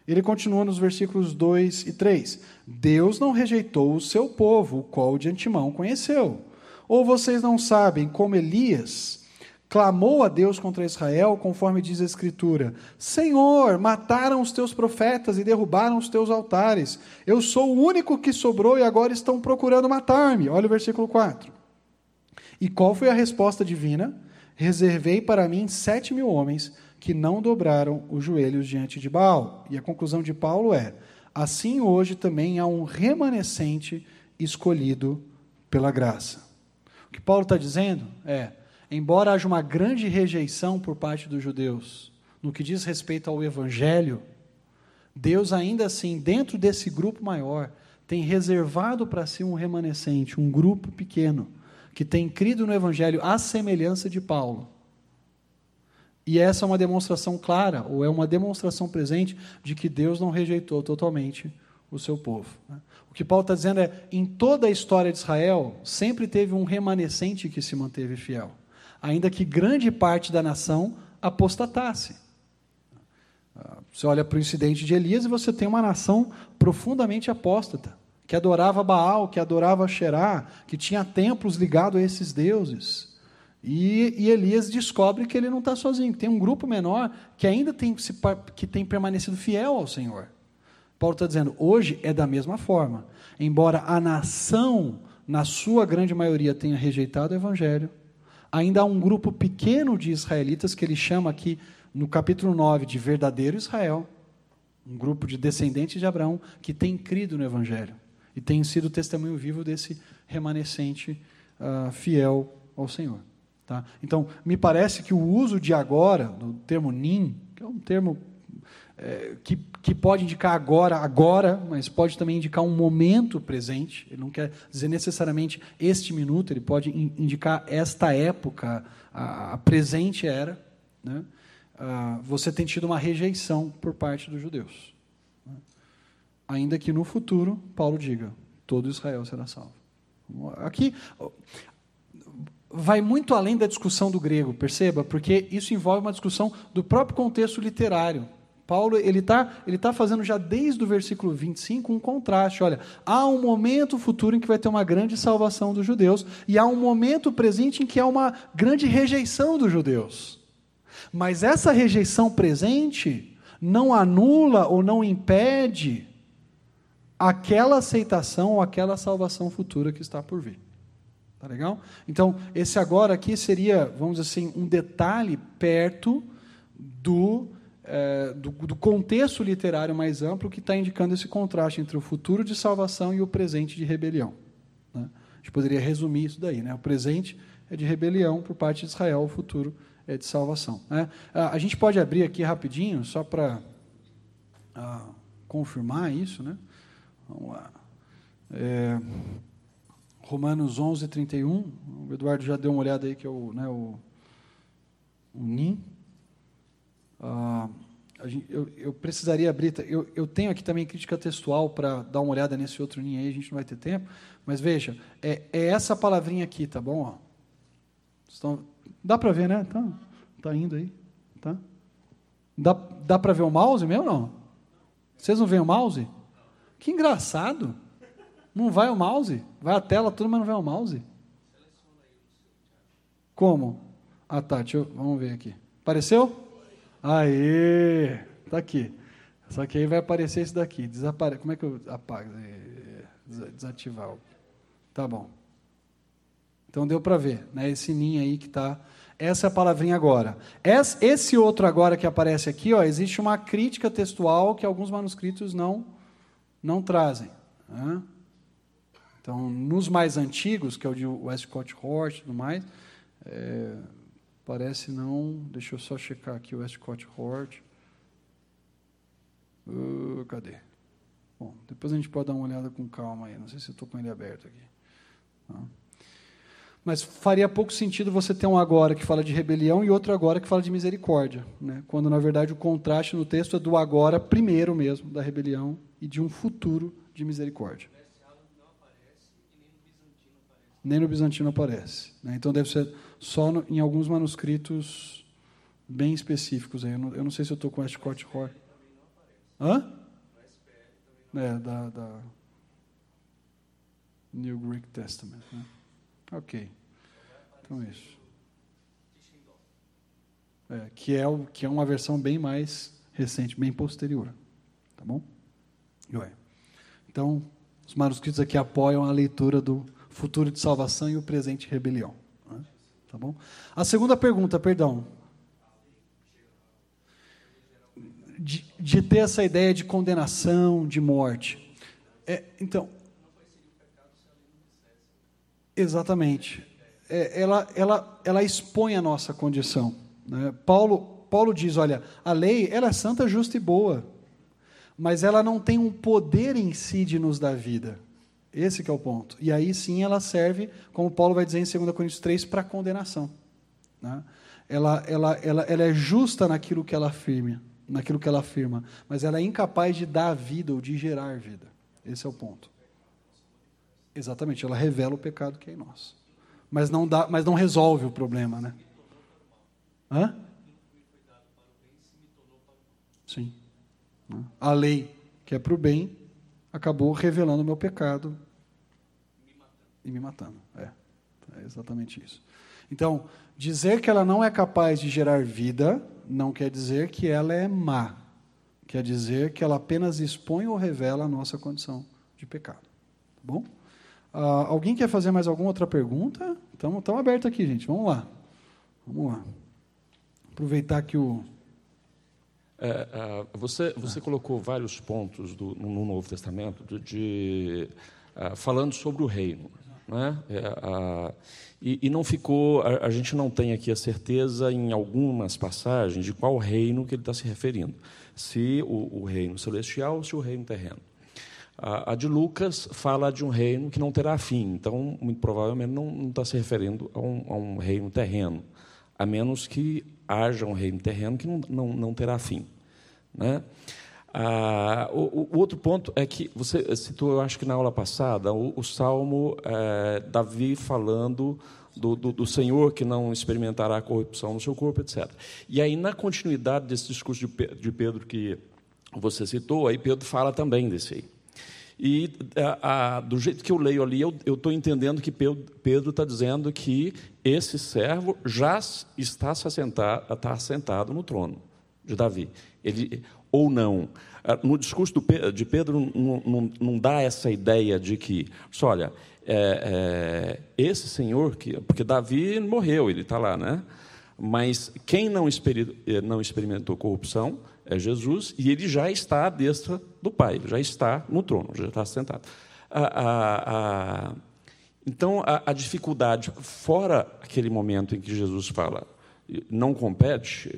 Ele continua nos versículos 2 e 3. Deus não rejeitou o seu povo, o qual de antemão conheceu. Ou vocês não sabem como Elias clamou a Deus contra Israel, conforme diz a Escritura: Senhor, mataram os teus profetas e derrubaram os teus altares. Eu sou o único que sobrou e agora estão procurando matar-me. Olha o versículo 4. E qual foi a resposta divina? Reservei para mim sete mil homens que não dobraram os joelhos diante de Baal. E a conclusão de Paulo é: assim hoje também há um remanescente escolhido pela graça. O que Paulo está dizendo é embora haja uma grande rejeição por parte dos judeus no que diz respeito ao evangelho, Deus ainda assim, dentro desse grupo maior, tem reservado para si um remanescente, um grupo pequeno, que tem crido no evangelho à semelhança de Paulo. E essa é uma demonstração clara, ou é uma demonstração presente, de que Deus não rejeitou totalmente o seu povo. Né? O que Paulo está dizendo é: em toda a história de Israel, sempre teve um remanescente que se manteve fiel ainda que grande parte da nação apostatasse. Você olha para o incidente de Elias e você tem uma nação profundamente apóstata, que adorava Baal, que adorava Xerá, que tinha templos ligados a esses deuses. E, e, Elias descobre que ele não está sozinho, que tem um grupo menor que ainda tem, que tem permanecido fiel ao Senhor. Paulo está dizendo, hoje é da mesma forma. Embora a nação, na sua grande maioria, tenha rejeitado o Evangelho, ainda há um grupo pequeno de israelitas que ele chama aqui no capítulo 9 de verdadeiro Israel, um grupo de descendentes de Abraão que tem crido no Evangelho e tem sido testemunho vivo desse remanescente uh, fiel ao Senhor. Tá? Então, me parece que o uso de agora, do termo nin, que é um termo é, que, que pode indicar agora, agora, mas pode também indicar um momento presente. Ele não quer dizer necessariamente este minuto, ele pode indicar esta época, a, a presente era. Né? Ah, você tem tido uma rejeição por parte dos judeus. Né? Ainda que no futuro, Paulo diga: todo Israel será salvo. Aqui vai muito além da discussão do grego, perceba, porque isso envolve uma discussão do próprio contexto literário. Paulo ele está ele tá fazendo já desde o versículo 25 um contraste. Olha, há um momento futuro em que vai ter uma grande salvação dos judeus, e há um momento presente em que há uma grande rejeição dos judeus. Mas essa rejeição presente não anula ou não impede aquela aceitação ou aquela salvação futura que está por vir. Tá legal? Então, esse agora aqui seria, vamos dizer assim, um detalhe perto do é, do, do, contexto literário mais amplo que está indicando esse contraste entre o futuro de salvação e o presente de rebelião. Né? A gente poderia resumir isso daí. Né? O presente é de rebelião por parte de Israel, o futuro é de salvação. Né? A, a gente pode abrir aqui rapidinho, só para confirmar isso. Né? Vamos lá. É, Romanos 11, 31. O Eduardo já deu uma olhada aí, que é o, né, o, o NIM. Ah, eu, eu, precisaria abrir. Eu, eu, tenho aqui também crítica textual para dar uma olhada nesse outro ninho aí, a gente não vai ter tempo. Mas veja, é, é essa palavrinha aqui, tá bom? Estão, dá para ver, né? Tá, tá indo aí. Tá? Dá, dá para ver o mouse mesmo não? Vocês não veem o mouse? Que engraçado. Não vai o mouse? Vai a tela tudo, mas não vai o mouse? Como? Ah, tá. Eu, vamos ver aqui. Apareceu? Aê! Está aqui. Só que aí vai aparecer isso daqui. Desapare... Como é que eu apago? Desativar. Tá bom. Então deu para ver, né? Esse ninho aí que está. Essa é a palavrinha agora. Esse outro agora que aparece aqui, ó, existe uma crítica textual que alguns manuscritos não não trazem. Né? Então, nos mais antigos, que é o de Westcott Hort e tudo mais, é, parece não. Deixa eu só checar aqui o Westcott Hort. Uh, cadê? Bom, depois a gente pode dar uma olhada com calma aí. Não sei se eu estou com ele aberto aqui. Tá? Mas faria pouco sentido você ter um agora que fala de rebelião e outro agora que fala de misericórdia, né? quando na verdade o contraste no texto é do agora primeiro mesmo, da rebelião, e de um futuro de misericórdia. Nem no Bizantino aparece. Né? Então deve ser só no, em alguns manuscritos bem específicos. Eu, não, eu não sei se eu estou com Westcott Hort. Hã? É, da, da New Greek Testament. Né? Ok. Então, isso. É, que, é o, que é uma versão bem mais recente, bem posterior. Tá bom? Então, os manuscritos aqui apoiam a leitura do futuro de salvação e o presente rebelião. Tá bom? A segunda pergunta, perdão. De, de ter essa ideia de condenação, de morte. É, então, Exatamente. É, ela, ela, ela expõe a nossa condição. Né? Paulo, Paulo diz: olha, a lei ela é santa, justa e boa, mas ela não tem um poder em si de nos dar vida. Esse é o ponto. E aí sim ela serve, como Paulo vai dizer em 2 Coríntios 3, para condenação. Né? Ela, ela, ela, ela é justa naquilo que ela afirma, naquilo que ela afirma, mas ela é incapaz de dar vida ou de gerar vida. Esse é o ponto. Exatamente, ela revela o pecado que é em nós. Mas não, dá, mas não resolve o problema, né? Hã? Sim. A lei, que é para o bem, acabou revelando o meu pecado e me matando. É, é exatamente isso. Então, dizer que ela não é capaz de gerar vida não quer dizer que ela é má. Quer dizer que ela apenas expõe ou revela a nossa condição de pecado. Tá bom? Ah, alguém quer fazer mais alguma outra pergunta? Estamos abertos aqui, gente. Vamos lá. Vamos lá. Aproveitar que o. É, uh, você você ah. colocou vários pontos do, no Novo Testamento de, de uh, falando sobre o reino. Né? É, uh, e, e, não ficou. A, a, gente não tem aqui a certeza em algumas passagens de qual reino que ele está se referindo. Se o, o reino celestial ou se o reino terreno. A, de Lucas fala de um reino que não terá fim, então, muito provavelmente, não, está se referindo a um, a um, reino terreno, a menos que haja um reino terreno que não, não, não terá fim. Né? Ah, o, o, outro ponto é que você citou, eu acho que na aula passada, o, o Salmo é, Davi falando do, do, do, Senhor que não experimentará corrupção no seu corpo, etc. E aí, na continuidade desse discurso de Pedro que você citou, aí Pedro fala também desse aí. E a, a, do jeito que eu leio ali, eu estou entendendo que Pedro está dizendo que esse servo já está assentado, está no trono de Davi. Ele, ou não. Ah, no discurso de Pedro não, não, não, dá essa ideia de que, olha, é, é, esse senhor, que, porque Davi morreu, ele está lá, né? Mas quem não, não experimentou corrupção é Jesus, e ele já está à destra do Pai, ele já está no trono, já está sentado. A, a, a, então, a, dificuldade, fora aquele momento em que Jesus fala, não compete,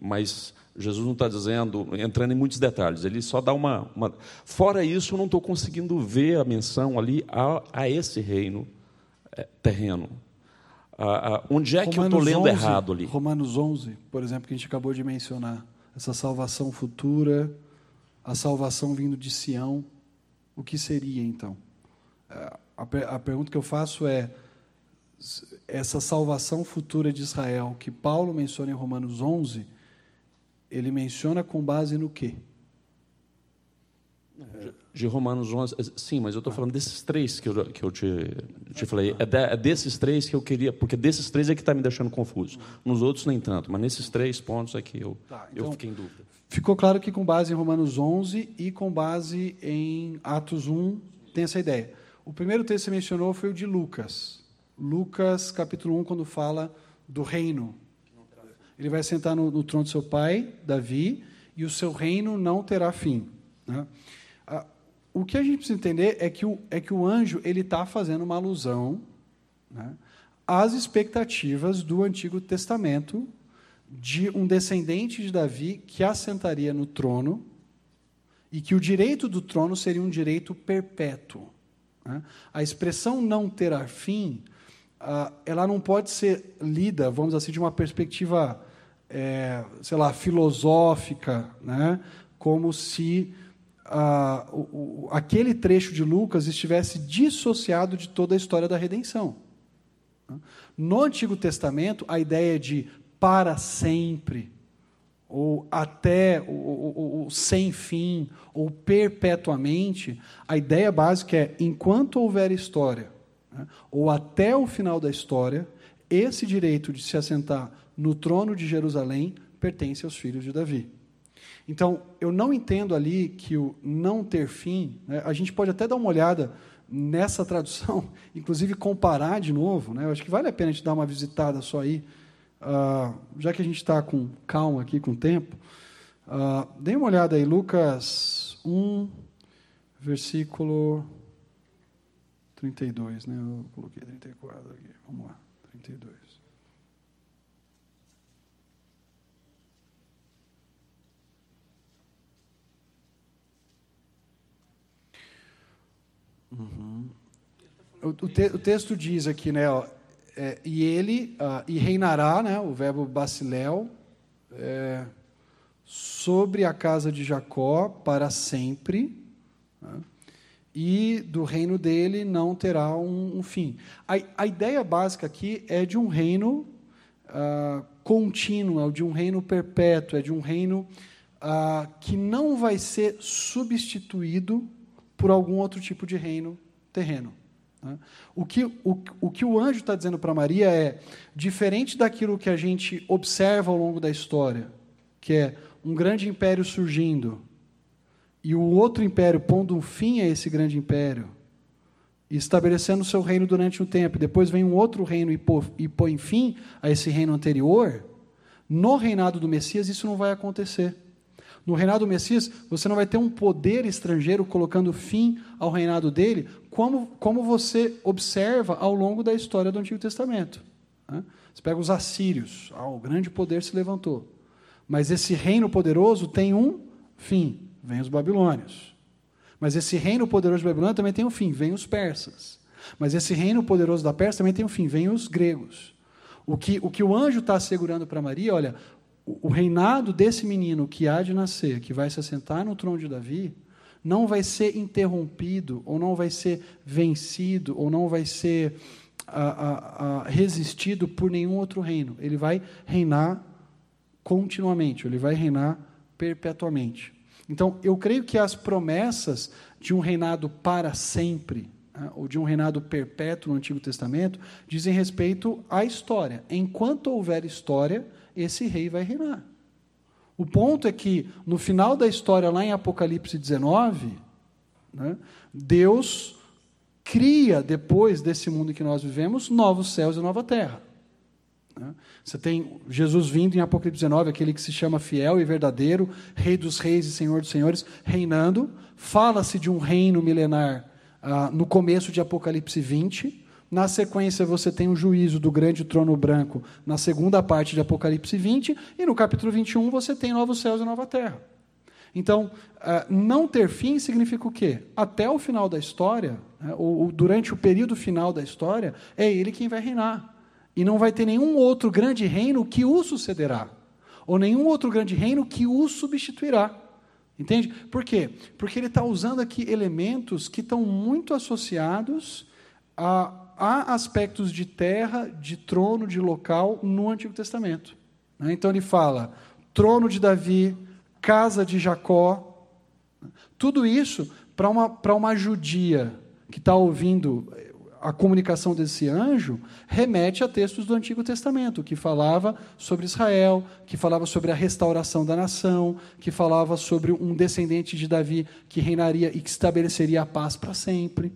mas Jesus não está dizendo, entrando em muitos detalhes, ele só dá uma. uma... Fora isso, eu não estou conseguindo ver a menção ali a, a esse reino é, terreno. onde é que Romanos eu estou lendo 11, errado ali? Romanos 11, por exemplo, que a gente acabou de mencionar essa salvação futura, a salvação vindo de Sião, o que seria então? É, a, a pergunta que eu faço é: essa salvação futura de Israel, que Paulo menciona em Romanos 11, ele menciona com base no quê? De Romanos 11. Sim, mas eu estou falando desses três que eu, que eu te, te falei. É, de, é desses três que eu queria, porque desses três é que está me deixando confuso. Nos outros, nem tanto, mas nesses três pontos é que eu, tá, então, eu fiquei em dúvida. Ficou claro que com base em Romanos 11 e com base em Atos 1 tem essa ideia. O primeiro texto que você mencionou foi o de Lucas. Lucas, capítulo 1, quando fala do reino. Ele vai sentar no, no trono do seu pai, Davi, e o seu reino não terá fim. Né? Ah, o que a gente precisa entender é que o, é que o anjo ele está fazendo uma alusão né, às expectativas do Antigo Testamento de um descendente de Davi que assentaria no trono e que o direito do trono seria um direito perpétuo. Né? A expressão não terá fim, ela não pode ser lida, vamos assim, de uma perspectiva, é, sei lá, filosófica, né? como se ah, o, aquele trecho de Lucas estivesse dissociado de toda a história da redenção. No Antigo Testamento, a ideia de para sempre, ou até o, sem fim, ou perpetuamente, a ideia básica é: enquanto houver história, né, ou até o final da história, esse direito de se assentar no trono de Jerusalém pertence aos filhos de Davi. Então, eu não entendo ali que o não ter fim, né, a gente pode até dar uma olhada nessa tradução, inclusive comparar de novo, né, eu acho que vale a pena a gente dar uma visitada só aí, uh, já que a gente está com calma aqui, com tempo, uh, dê uma olhada aí, Lucas 1, versículo 32, né, eu coloquei 34 aqui, vamos lá, 32. Uhum. O, te, o, texto diz aqui, né, ó, é, e ele uh, e reinará, né, o verbo basiléu, é, sobre a casa de Jacó para sempre, né, e do reino dele não terá um, um fim. A, a, ideia básica aqui é de um reino uh, contínuo, é de um reino perpétuo, é de um reino uh, que não vai ser substituído por algum outro tipo de reino terreno. Né? O, que, o, o que o anjo está dizendo para Maria é diferente daquilo que a gente observa ao longo da história, que é um grande império surgindo e o outro império pondo um fim a esse grande império e estabelecendo seu reino durante um tempo, depois vem um outro reino e põe fim a esse reino anterior, no reinado do Messias isso não vai acontecer. No reinado do Messias, você não vai ter um poder estrangeiro colocando fim ao reinado dele, como, como você observa ao longo da história do Antigo Testamento. Né? Você pega os assírios, ah, o grande poder se levantou. Mas esse reino poderoso tem um fim, vem os babilônios. Mas esse reino poderoso de Babilônia também tem um fim, vem os persas. Mas esse reino poderoso da Pérsia também tem um fim, vem os gregos. O que o, que o anjo está assegurando para Maria, olha, o reinado desse menino que há de nascer, que vai se assentar no trono de Davi, não vai ser interrompido, ou não vai ser vencido, ou não vai ser resistido por nenhum outro reino. Ele vai reinar continuamente, ele vai reinar perpetuamente. Então, eu creio que as promessas de um reinado para sempre, né, ou de um reinado perpétuo no Antigo Testamento, dizem respeito à história. Enquanto houver história, esse rei vai reinar. O ponto é que, no final da história, lá em Apocalipse 19, né, Deus cria, depois desse mundo que nós vivemos, novos céus e nova terra. Né. Você tem Jesus vindo em Apocalipse 19, aquele que se chama fiel e verdadeiro, Rei dos reis e Senhor dos senhores, reinando. Fala-se de um reino milenar ah, no começo de Apocalipse 20. Na sequência, você tem o juízo do grande trono branco na segunda parte de Apocalipse 20, e no capítulo 21 você tem novos céus e nova terra. Então, eh, não ter fim significa o quê? Até o final da história, né, ou durante o período final da história, é ele quem vai reinar. E não vai ter nenhum outro grande reino que o sucederá, ou nenhum outro grande reino que o substituirá. Entende? Por quê? Porque ele está usando aqui elementos que estão muito associados a há aspectos de terra, de trono, de local no Antigo Testamento. Né? Então ele fala trono de Davi, casa de Jacó, Tudo isso, para uma, uma judia que está ouvindo a comunicação desse anjo remete a textos do Antigo Testamento, que falava sobre Israel, que falava sobre a restauração da nação, que falava sobre um descendente de Davi que reinaria e que estabeleceria a paz para sempre.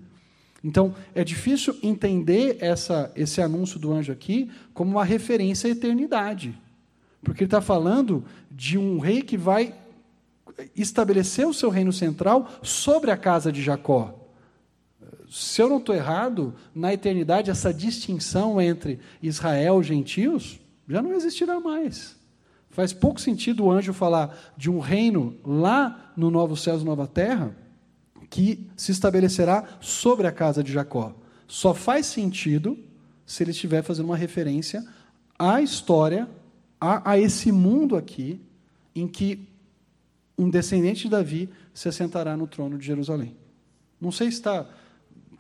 Então, é difícil entender essa, esse anúncio do anjo aqui como uma referência à eternidade. Porque ele está falando de um rei que vai estabelecer o seu reino central sobre a casa de Jacó se eu não estou errado, na eternidade, essa distinção entre Israel e gentios já não existirá mais. Faz pouco sentido o anjo falar de um reino lá no novo céu e nova terra que se estabelecerá sobre a casa de Jacó. Só faz sentido se ele estiver fazendo uma referência à história, a, a esse mundo aqui, em que um descendente de Davi se assentará no trono de Jerusalém. Não sei se está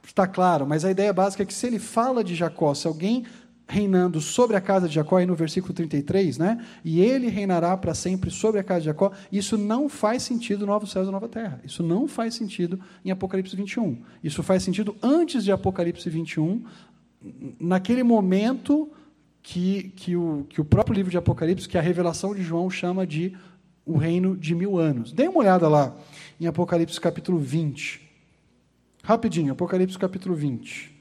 está claro, mas a ideia básica é que se ele fala de Jacó, se alguém reinando sobre a casa de Jacó, aí no versículo 33, né? E ele reinará para sempre sobre a casa de Jacó. Isso não faz sentido no Novo Céus e Nova Terra. Isso não faz sentido em Apocalipse 21. Isso faz sentido antes de Apocalipse 21, naquele momento que, que, o, que o próprio livro de Apocalipse, que a revelação de João chama de o reino de mil anos. Dê uma olhada lá em Apocalipse capítulo 20. Rapidinho, Apocalipse capítulo 20.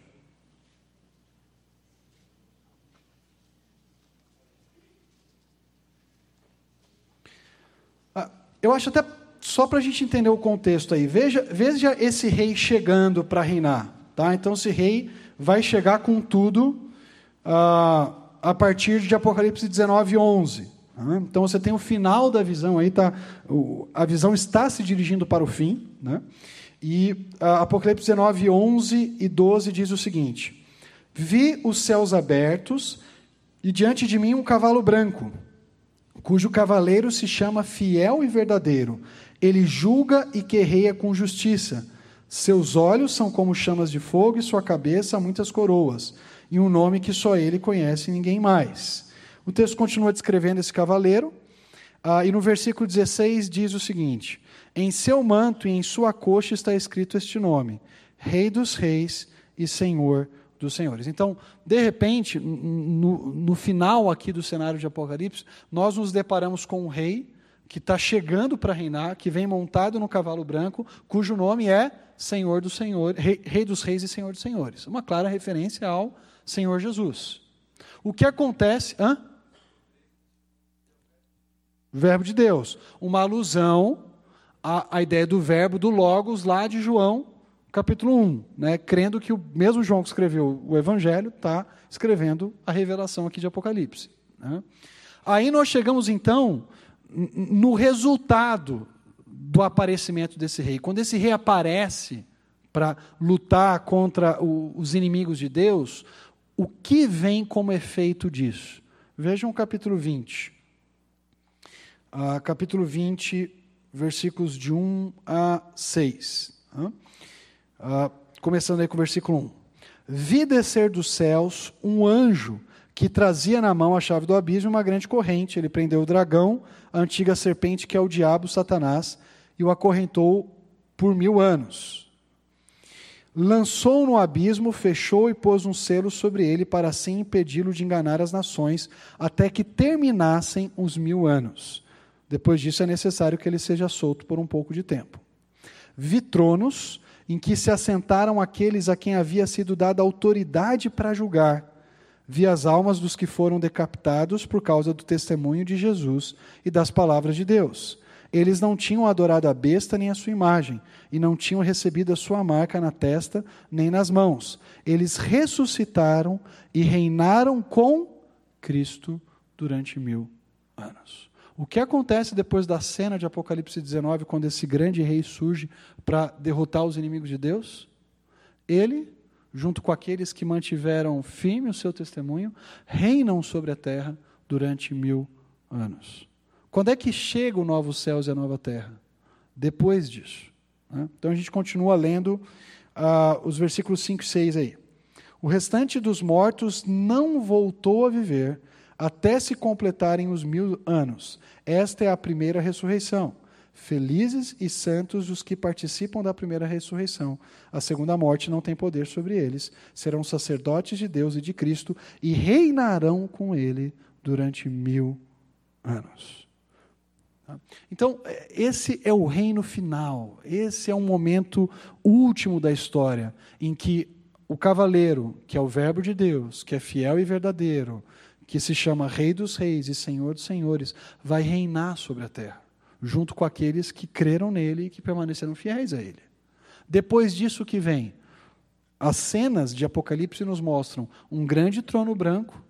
Ah, eu acho até só para a gente entender o contexto aí. Veja, veja esse rei chegando para reinar. Tá? Então, esse rei vai chegar com tudo ah, a partir de Apocalipse 19, 11. Tá? Então, você tem o final da visão aí, tá? a visão está se dirigindo para o fim. Né? E uh, Apocalipse 19, 11 e 12 diz o seguinte: Vi os céus abertos e diante de mim um cavalo branco, cujo cavaleiro se chama Fiel e Verdadeiro. Ele julga e querreia com justiça. Seus olhos são como chamas de fogo e sua cabeça muitas coroas, e um nome que só ele conhece e ninguém mais. O texto continua descrevendo esse cavaleiro, uh, e no versículo 16 diz o seguinte: em seu manto e em sua coxa está escrito este nome: Rei dos Reis e Senhor dos Senhores. Então, de repente, no, no final aqui do cenário de Apocalipse, nós nos deparamos com um rei que está chegando para reinar, que vem montado no cavalo branco, cujo nome é Senhor dos Senhores, rei, rei dos Reis e Senhor dos Senhores. Uma clara referência ao Senhor Jesus. O que acontece? Hã? Verbo de Deus. Uma alusão a, a ideia do verbo, do logos, lá de João, capítulo 1, né? crendo que o mesmo João que escreveu o Evangelho está escrevendo a revelação aqui de Apocalipse. Né? Aí nós chegamos, então, no resultado do aparecimento desse rei. Quando esse rei aparece para lutar contra o, os inimigos de Deus, o que vem como efeito disso? Vejam o capítulo 20. Ah, capítulo 20, versículos de 1 a 6. Uh, começando aí com o versículo 1. Vi descer dos céus um anjo que trazia na mão a chave do abismo uma grande corrente. Ele prendeu o dragão, a antiga serpente que é o diabo, Satanás, e o acorrentou por mil anos. Lançou no abismo, fechou e pôs um selo sobre ele para assim impedi-lo de enganar as nações, até que terminassem os mil anos. Depois disso, é necessário que ele seja solto por um pouco de tempo. Vi tronos em que se assentaram aqueles a quem havia sido dada autoridade para julgar. Vi as almas dos que foram decapitados por causa do testemunho de Jesus e das palavras de Deus. Eles não tinham adorado a besta nem a sua imagem, e não tinham recebido a sua marca na testa nem nas mãos. Eles ressuscitaram e reinaram com Cristo durante mil anos. O que acontece depois da cena de Apocalipse 19, quando esse grande rei surge para derrotar os inimigos de Deus? Ele, junto com aqueles que mantiveram firme o seu testemunho, reinam sobre a terra durante mil anos. Quando é que chega o novo céus e a nova terra? Depois disso. Né? Então a gente continua lendo uh, os versículos 5 e 6 aí. O restante dos mortos não voltou a viver até se completarem os mil anos. Esta é a primeira ressurreição. Felizes e santos os que participam da primeira ressurreição. A segunda morte não tem poder sobre eles. Serão sacerdotes de Deus e de Cristo e reinarão com ele durante mil anos. Então, esse é o reino final. Esse é um momento último da história em que o cavaleiro, que é o Verbo de Deus, que é fiel e verdadeiro, que se chama Rei dos Reis e Senhor dos Senhores, vai reinar sobre a terra, junto com aqueles que creram nele e que permaneceram fiéis a ele. Depois disso que vem, as cenas de Apocalipse nos mostram um grande trono branco,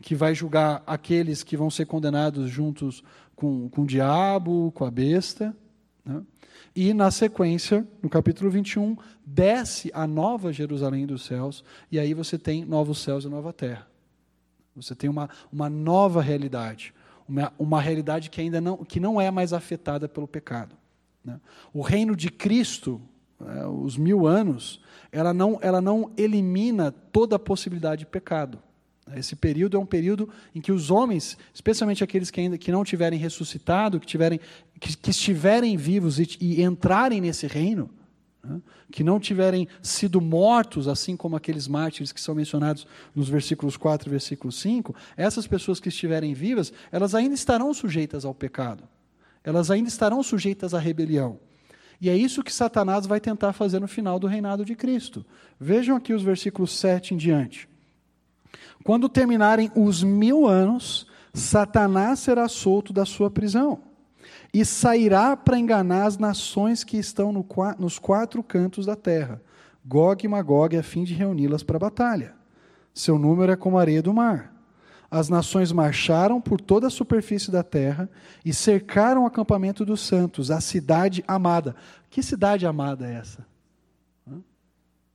que vai julgar aqueles que vão ser condenados juntos com, com o diabo, com a besta. Né? E, na sequência, no capítulo 21, desce a nova Jerusalém dos céus, e aí você tem novos céus e nova terra. Você tem uma, uma nova realidade, uma, uma realidade que ainda não, que não é mais afetada pelo pecado. Né? O reino de Cristo, né, os mil anos, ela não, ela não elimina toda a possibilidade de pecado. Esse período é um período em que os homens, especialmente aqueles que ainda que não tiverem ressuscitado, que, tiverem, que, que estiverem vivos e, e, entrarem nesse reino, que não tiverem sido mortos, assim como aqueles mártires que são mencionados nos versículos 4 e versículo 5, essas pessoas que estiverem vivas, elas ainda estarão sujeitas ao pecado. Elas ainda estarão sujeitas à rebelião. E é isso que Satanás vai tentar fazer no final do reinado de Cristo. Vejam aqui os versículos 7 em diante. Quando terminarem os mil anos, Satanás será solto da sua prisão e sairá para enganar as nações que estão no, nos quatro cantos da terra, Gog e Magog, a fim de reuni-las para a batalha. Seu número é como a areia do mar. As nações marcharam por toda a superfície da terra e cercaram o acampamento dos santos, a cidade amada. Que cidade amada é essa?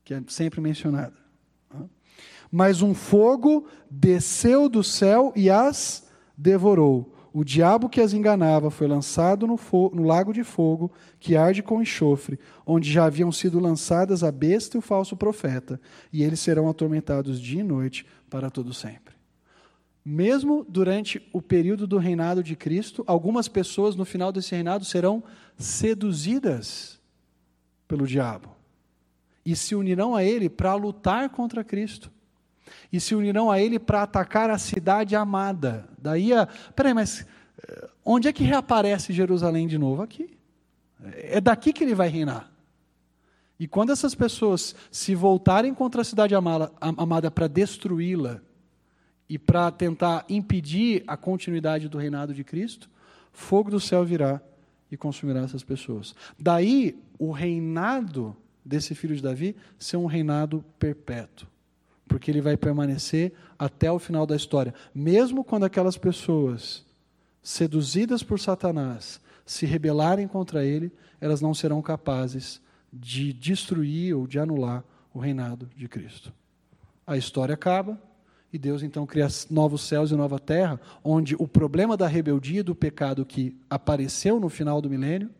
Que é sempre mencionada mas um fogo desceu do céu e as devorou. O diabo que as enganava foi lançado no, no, lago de fogo, que arde com enxofre, onde já haviam sido lançadas a besta e o falso profeta, e eles serão atormentados dia e noite para todo sempre. Mesmo durante o período do reinado de Cristo, algumas pessoas no final desse reinado serão seduzidas pelo diabo e se unirão a ele para lutar contra Cristo e se unirão a ele para atacar a cidade amada. Daí a. Peraí, mas eh, onde é que reaparece Jerusalém de novo? Aqui. É daqui que ele vai reinar. E quando essas pessoas se voltarem contra a cidade amada, amada para destruí-la e para tentar impedir a continuidade do reinado de Cristo, fogo do céu virá e consumirá essas pessoas. Daí o reinado desse filho de Davi ser um reinado perpétuo porque ele vai permanecer até o final da história. Mesmo quando aquelas pessoas, seduzidas por Satanás, se rebelarem contra ele, elas não serão capazes de destruir ou de anular o reinado de Cristo. A história acaba e Deus então cria novos céus e nova terra, onde o problema da rebeldia e do pecado que apareceu no final do milênio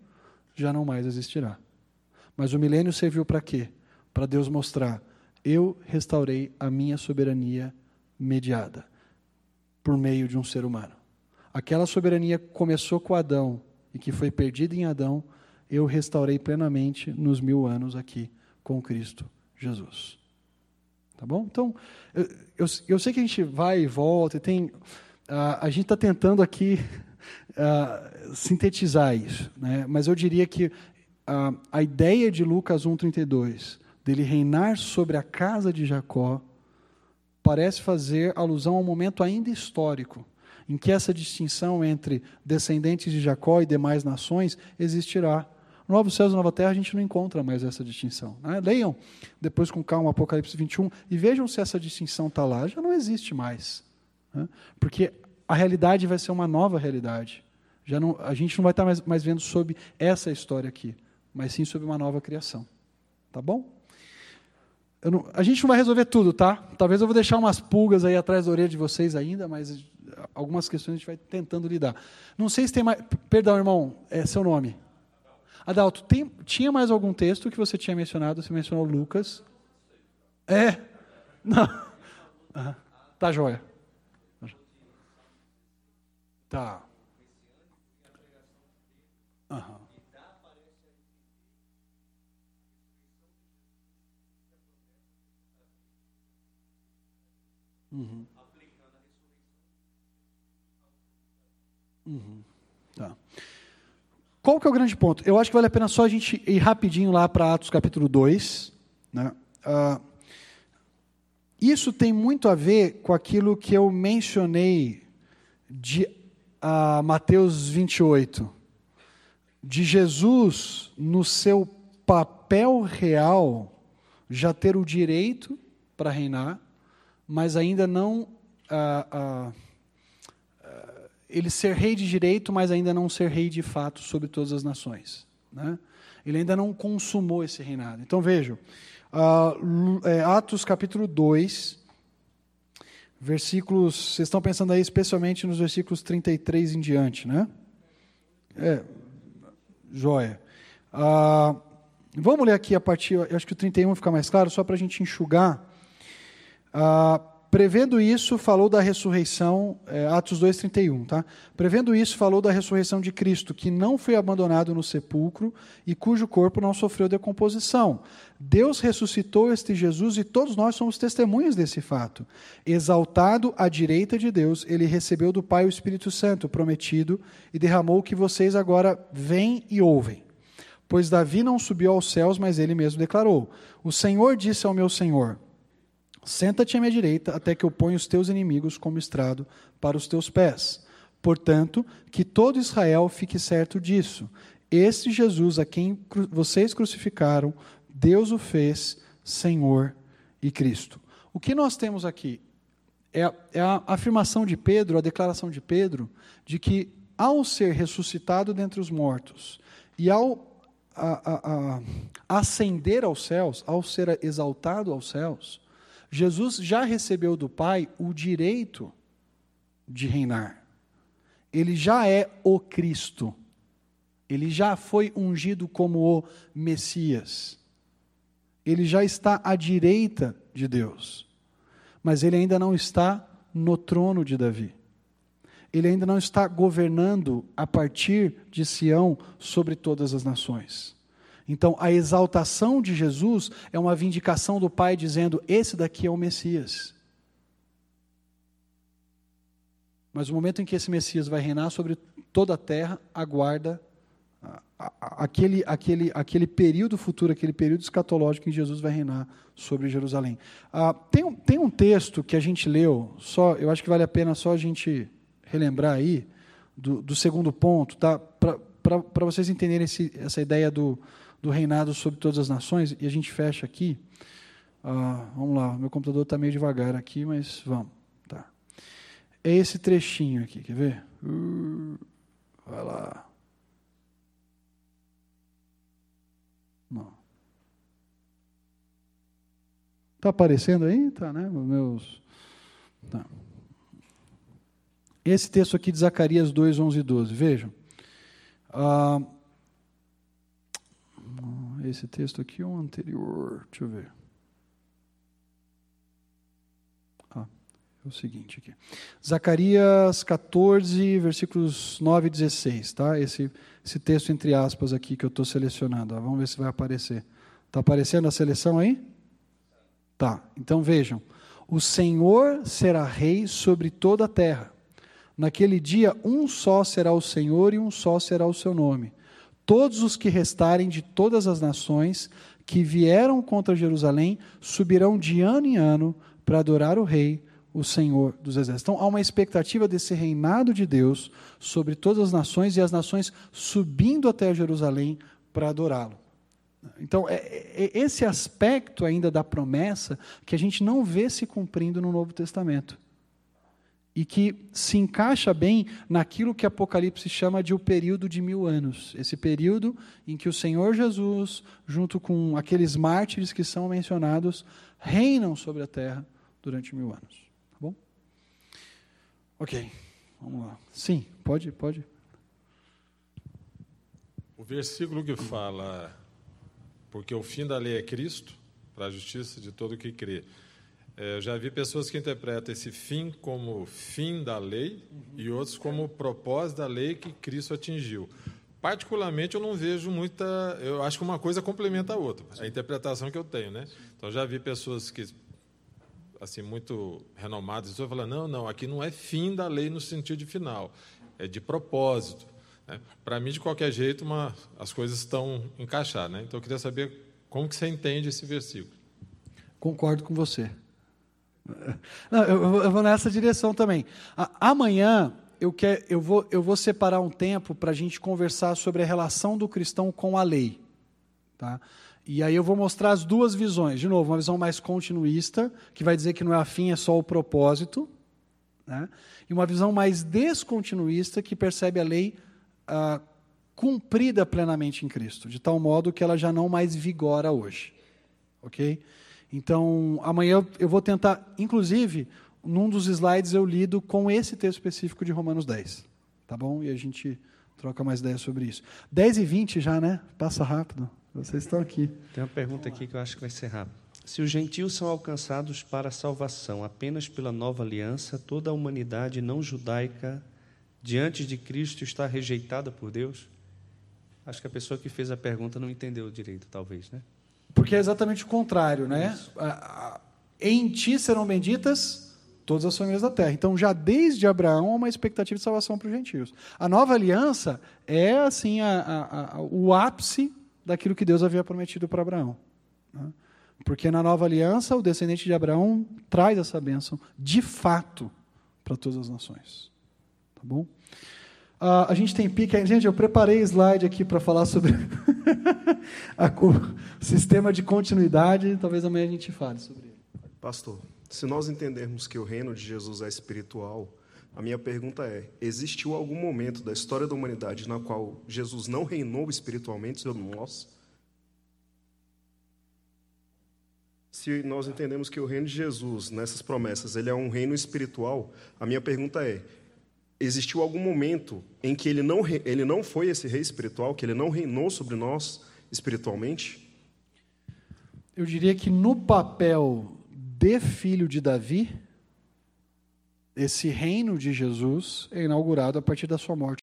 já não mais existirá. Mas o milênio serviu para quê? Para Deus mostrar eu restaurei a minha soberania mediada por meio de um ser humano. Aquela soberania começou com Adão e que foi perdida em Adão, eu restaurei plenamente nos mil anos aqui com Cristo Jesus. Tá bom? Então, eu, eu, eu sei que a gente vai e volta, e tem, uh, a gente está tentando aqui sintetizar isso, né? mas eu diria que uh, a ideia de Lucas 1,32 dele reinar sobre a casa de Jacó, parece fazer alusão a um momento ainda histórico, em que essa distinção entre descendentes de Jacó e demais nações existirá. No Novo Céus e Nova Terra a gente não encontra mais essa distinção. Né? Leiam depois com calma Apocalipse 21 e vejam se essa distinção está lá. Já não existe mais. Né? Porque a realidade vai ser uma nova realidade. Já não, a gente não vai estar mais, mais vendo sobre essa história aqui, mas sim sobre uma nova criação. Tá bom? Não, a gente não vai resolver tudo, tá? Talvez eu vou deixar umas pulgas aí atrás da orelha de vocês ainda, mas algumas questões a gente vai tentando lidar. Não sei se tem mais. Perdão, irmão, é seu nome. Adalto, tem, tinha mais algum texto que você tinha mencionado? Você mencionou Lucas. É? Não. Uhum. Tá joia. Tá. Uhum. Uhum. Uhum. Tá. Qual que é o grande ponto? Eu acho que vale a pena só a gente ir rapidinho lá para Atos capítulo 2. Né? Uh, isso tem muito a ver com aquilo que eu mencionei de uh, Mateus 28. De Jesus, no seu papel real, já ter o direito para reinar, mas ainda não. Uh, uh, ele ser rei de direito, mas ainda não ser rei de fato sobre todas as nações. Né? Ele ainda não consumou esse reinado. Então vejam, uh, Atos capítulo 2, versículos. Vocês estão pensando aí especialmente nos versículos 33 em diante, né? É, joia. Vamos ler aqui a partir, acho que o 31 fica mais claro, só para a gente enxugar. Uh, Prevendo isso, falou da ressurreição, é, Atos 2,31, tá? Prevendo isso, falou da ressurreição de Cristo, que não foi abandonado no sepulcro e cujo corpo não sofreu decomposição. Deus ressuscitou este Jesus e todos nós somos testemunhas desse fato. Exaltado à direita de Deus, ele recebeu do Pai o Espírito Santo prometido e derramou o que vocês agora veem e ouvem. Pois Davi não subiu aos céus, mas ele mesmo declarou: O Senhor disse ao meu Senhor Senta-te à minha direita, até que eu ponha os teus inimigos como estrado para os teus pés. Portanto, que todo Israel fique certo disso. Este Jesus a quem vocês crucificaram, Deus o fez Senhor e Cristo. O que nós temos aqui é a, é a afirmação de Pedro, a declaração de Pedro, de que ao ser ressuscitado dentre os mortos e ao a, a, ascender aos céus, ao ser exaltado aos céus, Jesus já recebeu do Pai o direito de reinar. Ele já é o Cristo. Ele já foi ungido como o Messias. Ele já está à direita de Deus. Mas ele ainda não está no trono de Davi. Ele ainda não está governando a partir de Sião sobre todas as nações. Então, a exaltação de Jesus é uma vindicação do Pai dizendo: esse daqui é o Messias. Mas o momento em que esse Messias vai reinar sobre toda a terra, aguarda aquele, aquele, aquele período futuro, aquele período escatológico em que Jesus vai reinar sobre Jerusalém. Ah, tem, um, tem um texto que a gente leu, só eu acho que vale a pena só a gente relembrar aí, do, do segundo ponto, tá? para vocês entenderem esse, essa ideia do, do reinado sobre todas as nações, e a gente fecha aqui. Ah, vamos lá, meu computador está meio devagar aqui, mas vamos. Tá. É esse trechinho aqui, quer ver? Uh, vai lá. Está aparecendo aí? Tá, né? Meus. Tá. Esse texto aqui de Zacarias 2, 11 e 12. Vejam. Ah, esse texto aqui ou anterior? Deixa eu ver. Ah, é o seguinte aqui. Zacarias 14, versículos 9 e 16, tá? Esse, esse texto entre aspas aqui que eu estou selecionando. Ó. Vamos ver se vai aparecer. Está aparecendo a seleção aí? Tá. Então vejam. O Senhor será rei sobre toda a terra. Naquele dia, um só será o Senhor e um só será o seu nome Todos os que restarem de todas as nações que vieram contra Jerusalém subirão de ano em ano para adorar o Rei, o Senhor dos Exércitos. Então há uma expectativa desse reinado de Deus sobre todas as nações e as nações subindo até Jerusalém para adorá-lo. Então, é, é, é esse aspecto ainda da promessa que a gente não vê se cumprindo no Novo Testamento e que se encaixa bem naquilo que Apocalipse chama de o período de mil anos. Esse período em que o Senhor Jesus, junto com aqueles mártires que são mencionados, reinam sobre a terra durante mil anos. Tá bom? Ok, vamos lá. Sim, pode, pode. O versículo que fala, porque o fim da lei é Cristo, para a justiça de todo o que crê. É, já vi pessoas que interpretam esse fim como fim da lei uhum. e outros como propósito da lei que Cristo atingiu. Particularmente, eu não vejo muita. Eu acho que uma coisa complementa a outra, a interpretação que eu tenho. Né? Então, já vi pessoas que assim muito renomadas, estou falando, não, não, aqui não é fim da lei no sentido de final, é de propósito. Né? Para mim, de qualquer jeito, uma, as coisas estão encaixadas. Né? Então, eu queria saber como que você entende esse versículo. Concordo com você. Não, eu, eu, vou nessa direção também. amanhã eu, quer, eu, vou, eu vou separar um tempo para a gente conversar sobre a relação do cristão com a lei. Tá? E aí eu vou mostrar as duas visões. De novo, uma visão mais continuista, que vai dizer que não é afim, é só o propósito. Né? E uma visão mais descontinuista, que percebe a lei ah, cumprida plenamente em Cristo, de tal modo que ela já não mais vigora hoje. Ok? Então, amanhã eu vou tentar, inclusive, num dos slides eu lido com esse texto específico de Romanos 10. Tá bom? E a gente troca mais ideias sobre isso. 10 e 20 já, né? Passa rápido. Vocês estão aqui. Tem uma pergunta aqui que eu acho que vai ser rápida. Se os gentios são alcançados para a salvação apenas pela nova aliança, toda a humanidade não judaica diante de Cristo está rejeitada por Deus? Acho que a pessoa que fez a pergunta não entendeu direito, talvez, né? Porque é exatamente o contrário, né? Em ti serão benditas todas as famílias da terra. Então, já desde Abraão há uma expectativa de salvação para os gentios. A nova aliança é assim a, a, a, o ápice daquilo que Deus havia prometido para Abraão. Né? Porque na nova aliança, o descendente de Abraão traz essa bênção de fato para todas as nações. Tá bom? Uh, a gente tem pique. Gente, eu preparei slide aqui para falar sobre o sistema de continuidade. Talvez amanhã a gente fale sobre ele. Pastor, se nós entendermos que o reino de Jesus é espiritual, a minha pergunta é: existiu algum momento da história da humanidade na qual Jesus não reinou espiritualmente sobre nós? Se nós entendemos que o reino de Jesus, nessas promessas, ele é um reino espiritual, a minha pergunta é: existiu algum momento em que ele não, ele não foi esse rei espiritual, que ele não reinou sobre nós espiritualmente? Eu diria que no papel de filho de Davi, esse reino de Jesus é inaugurado a partir da sua morte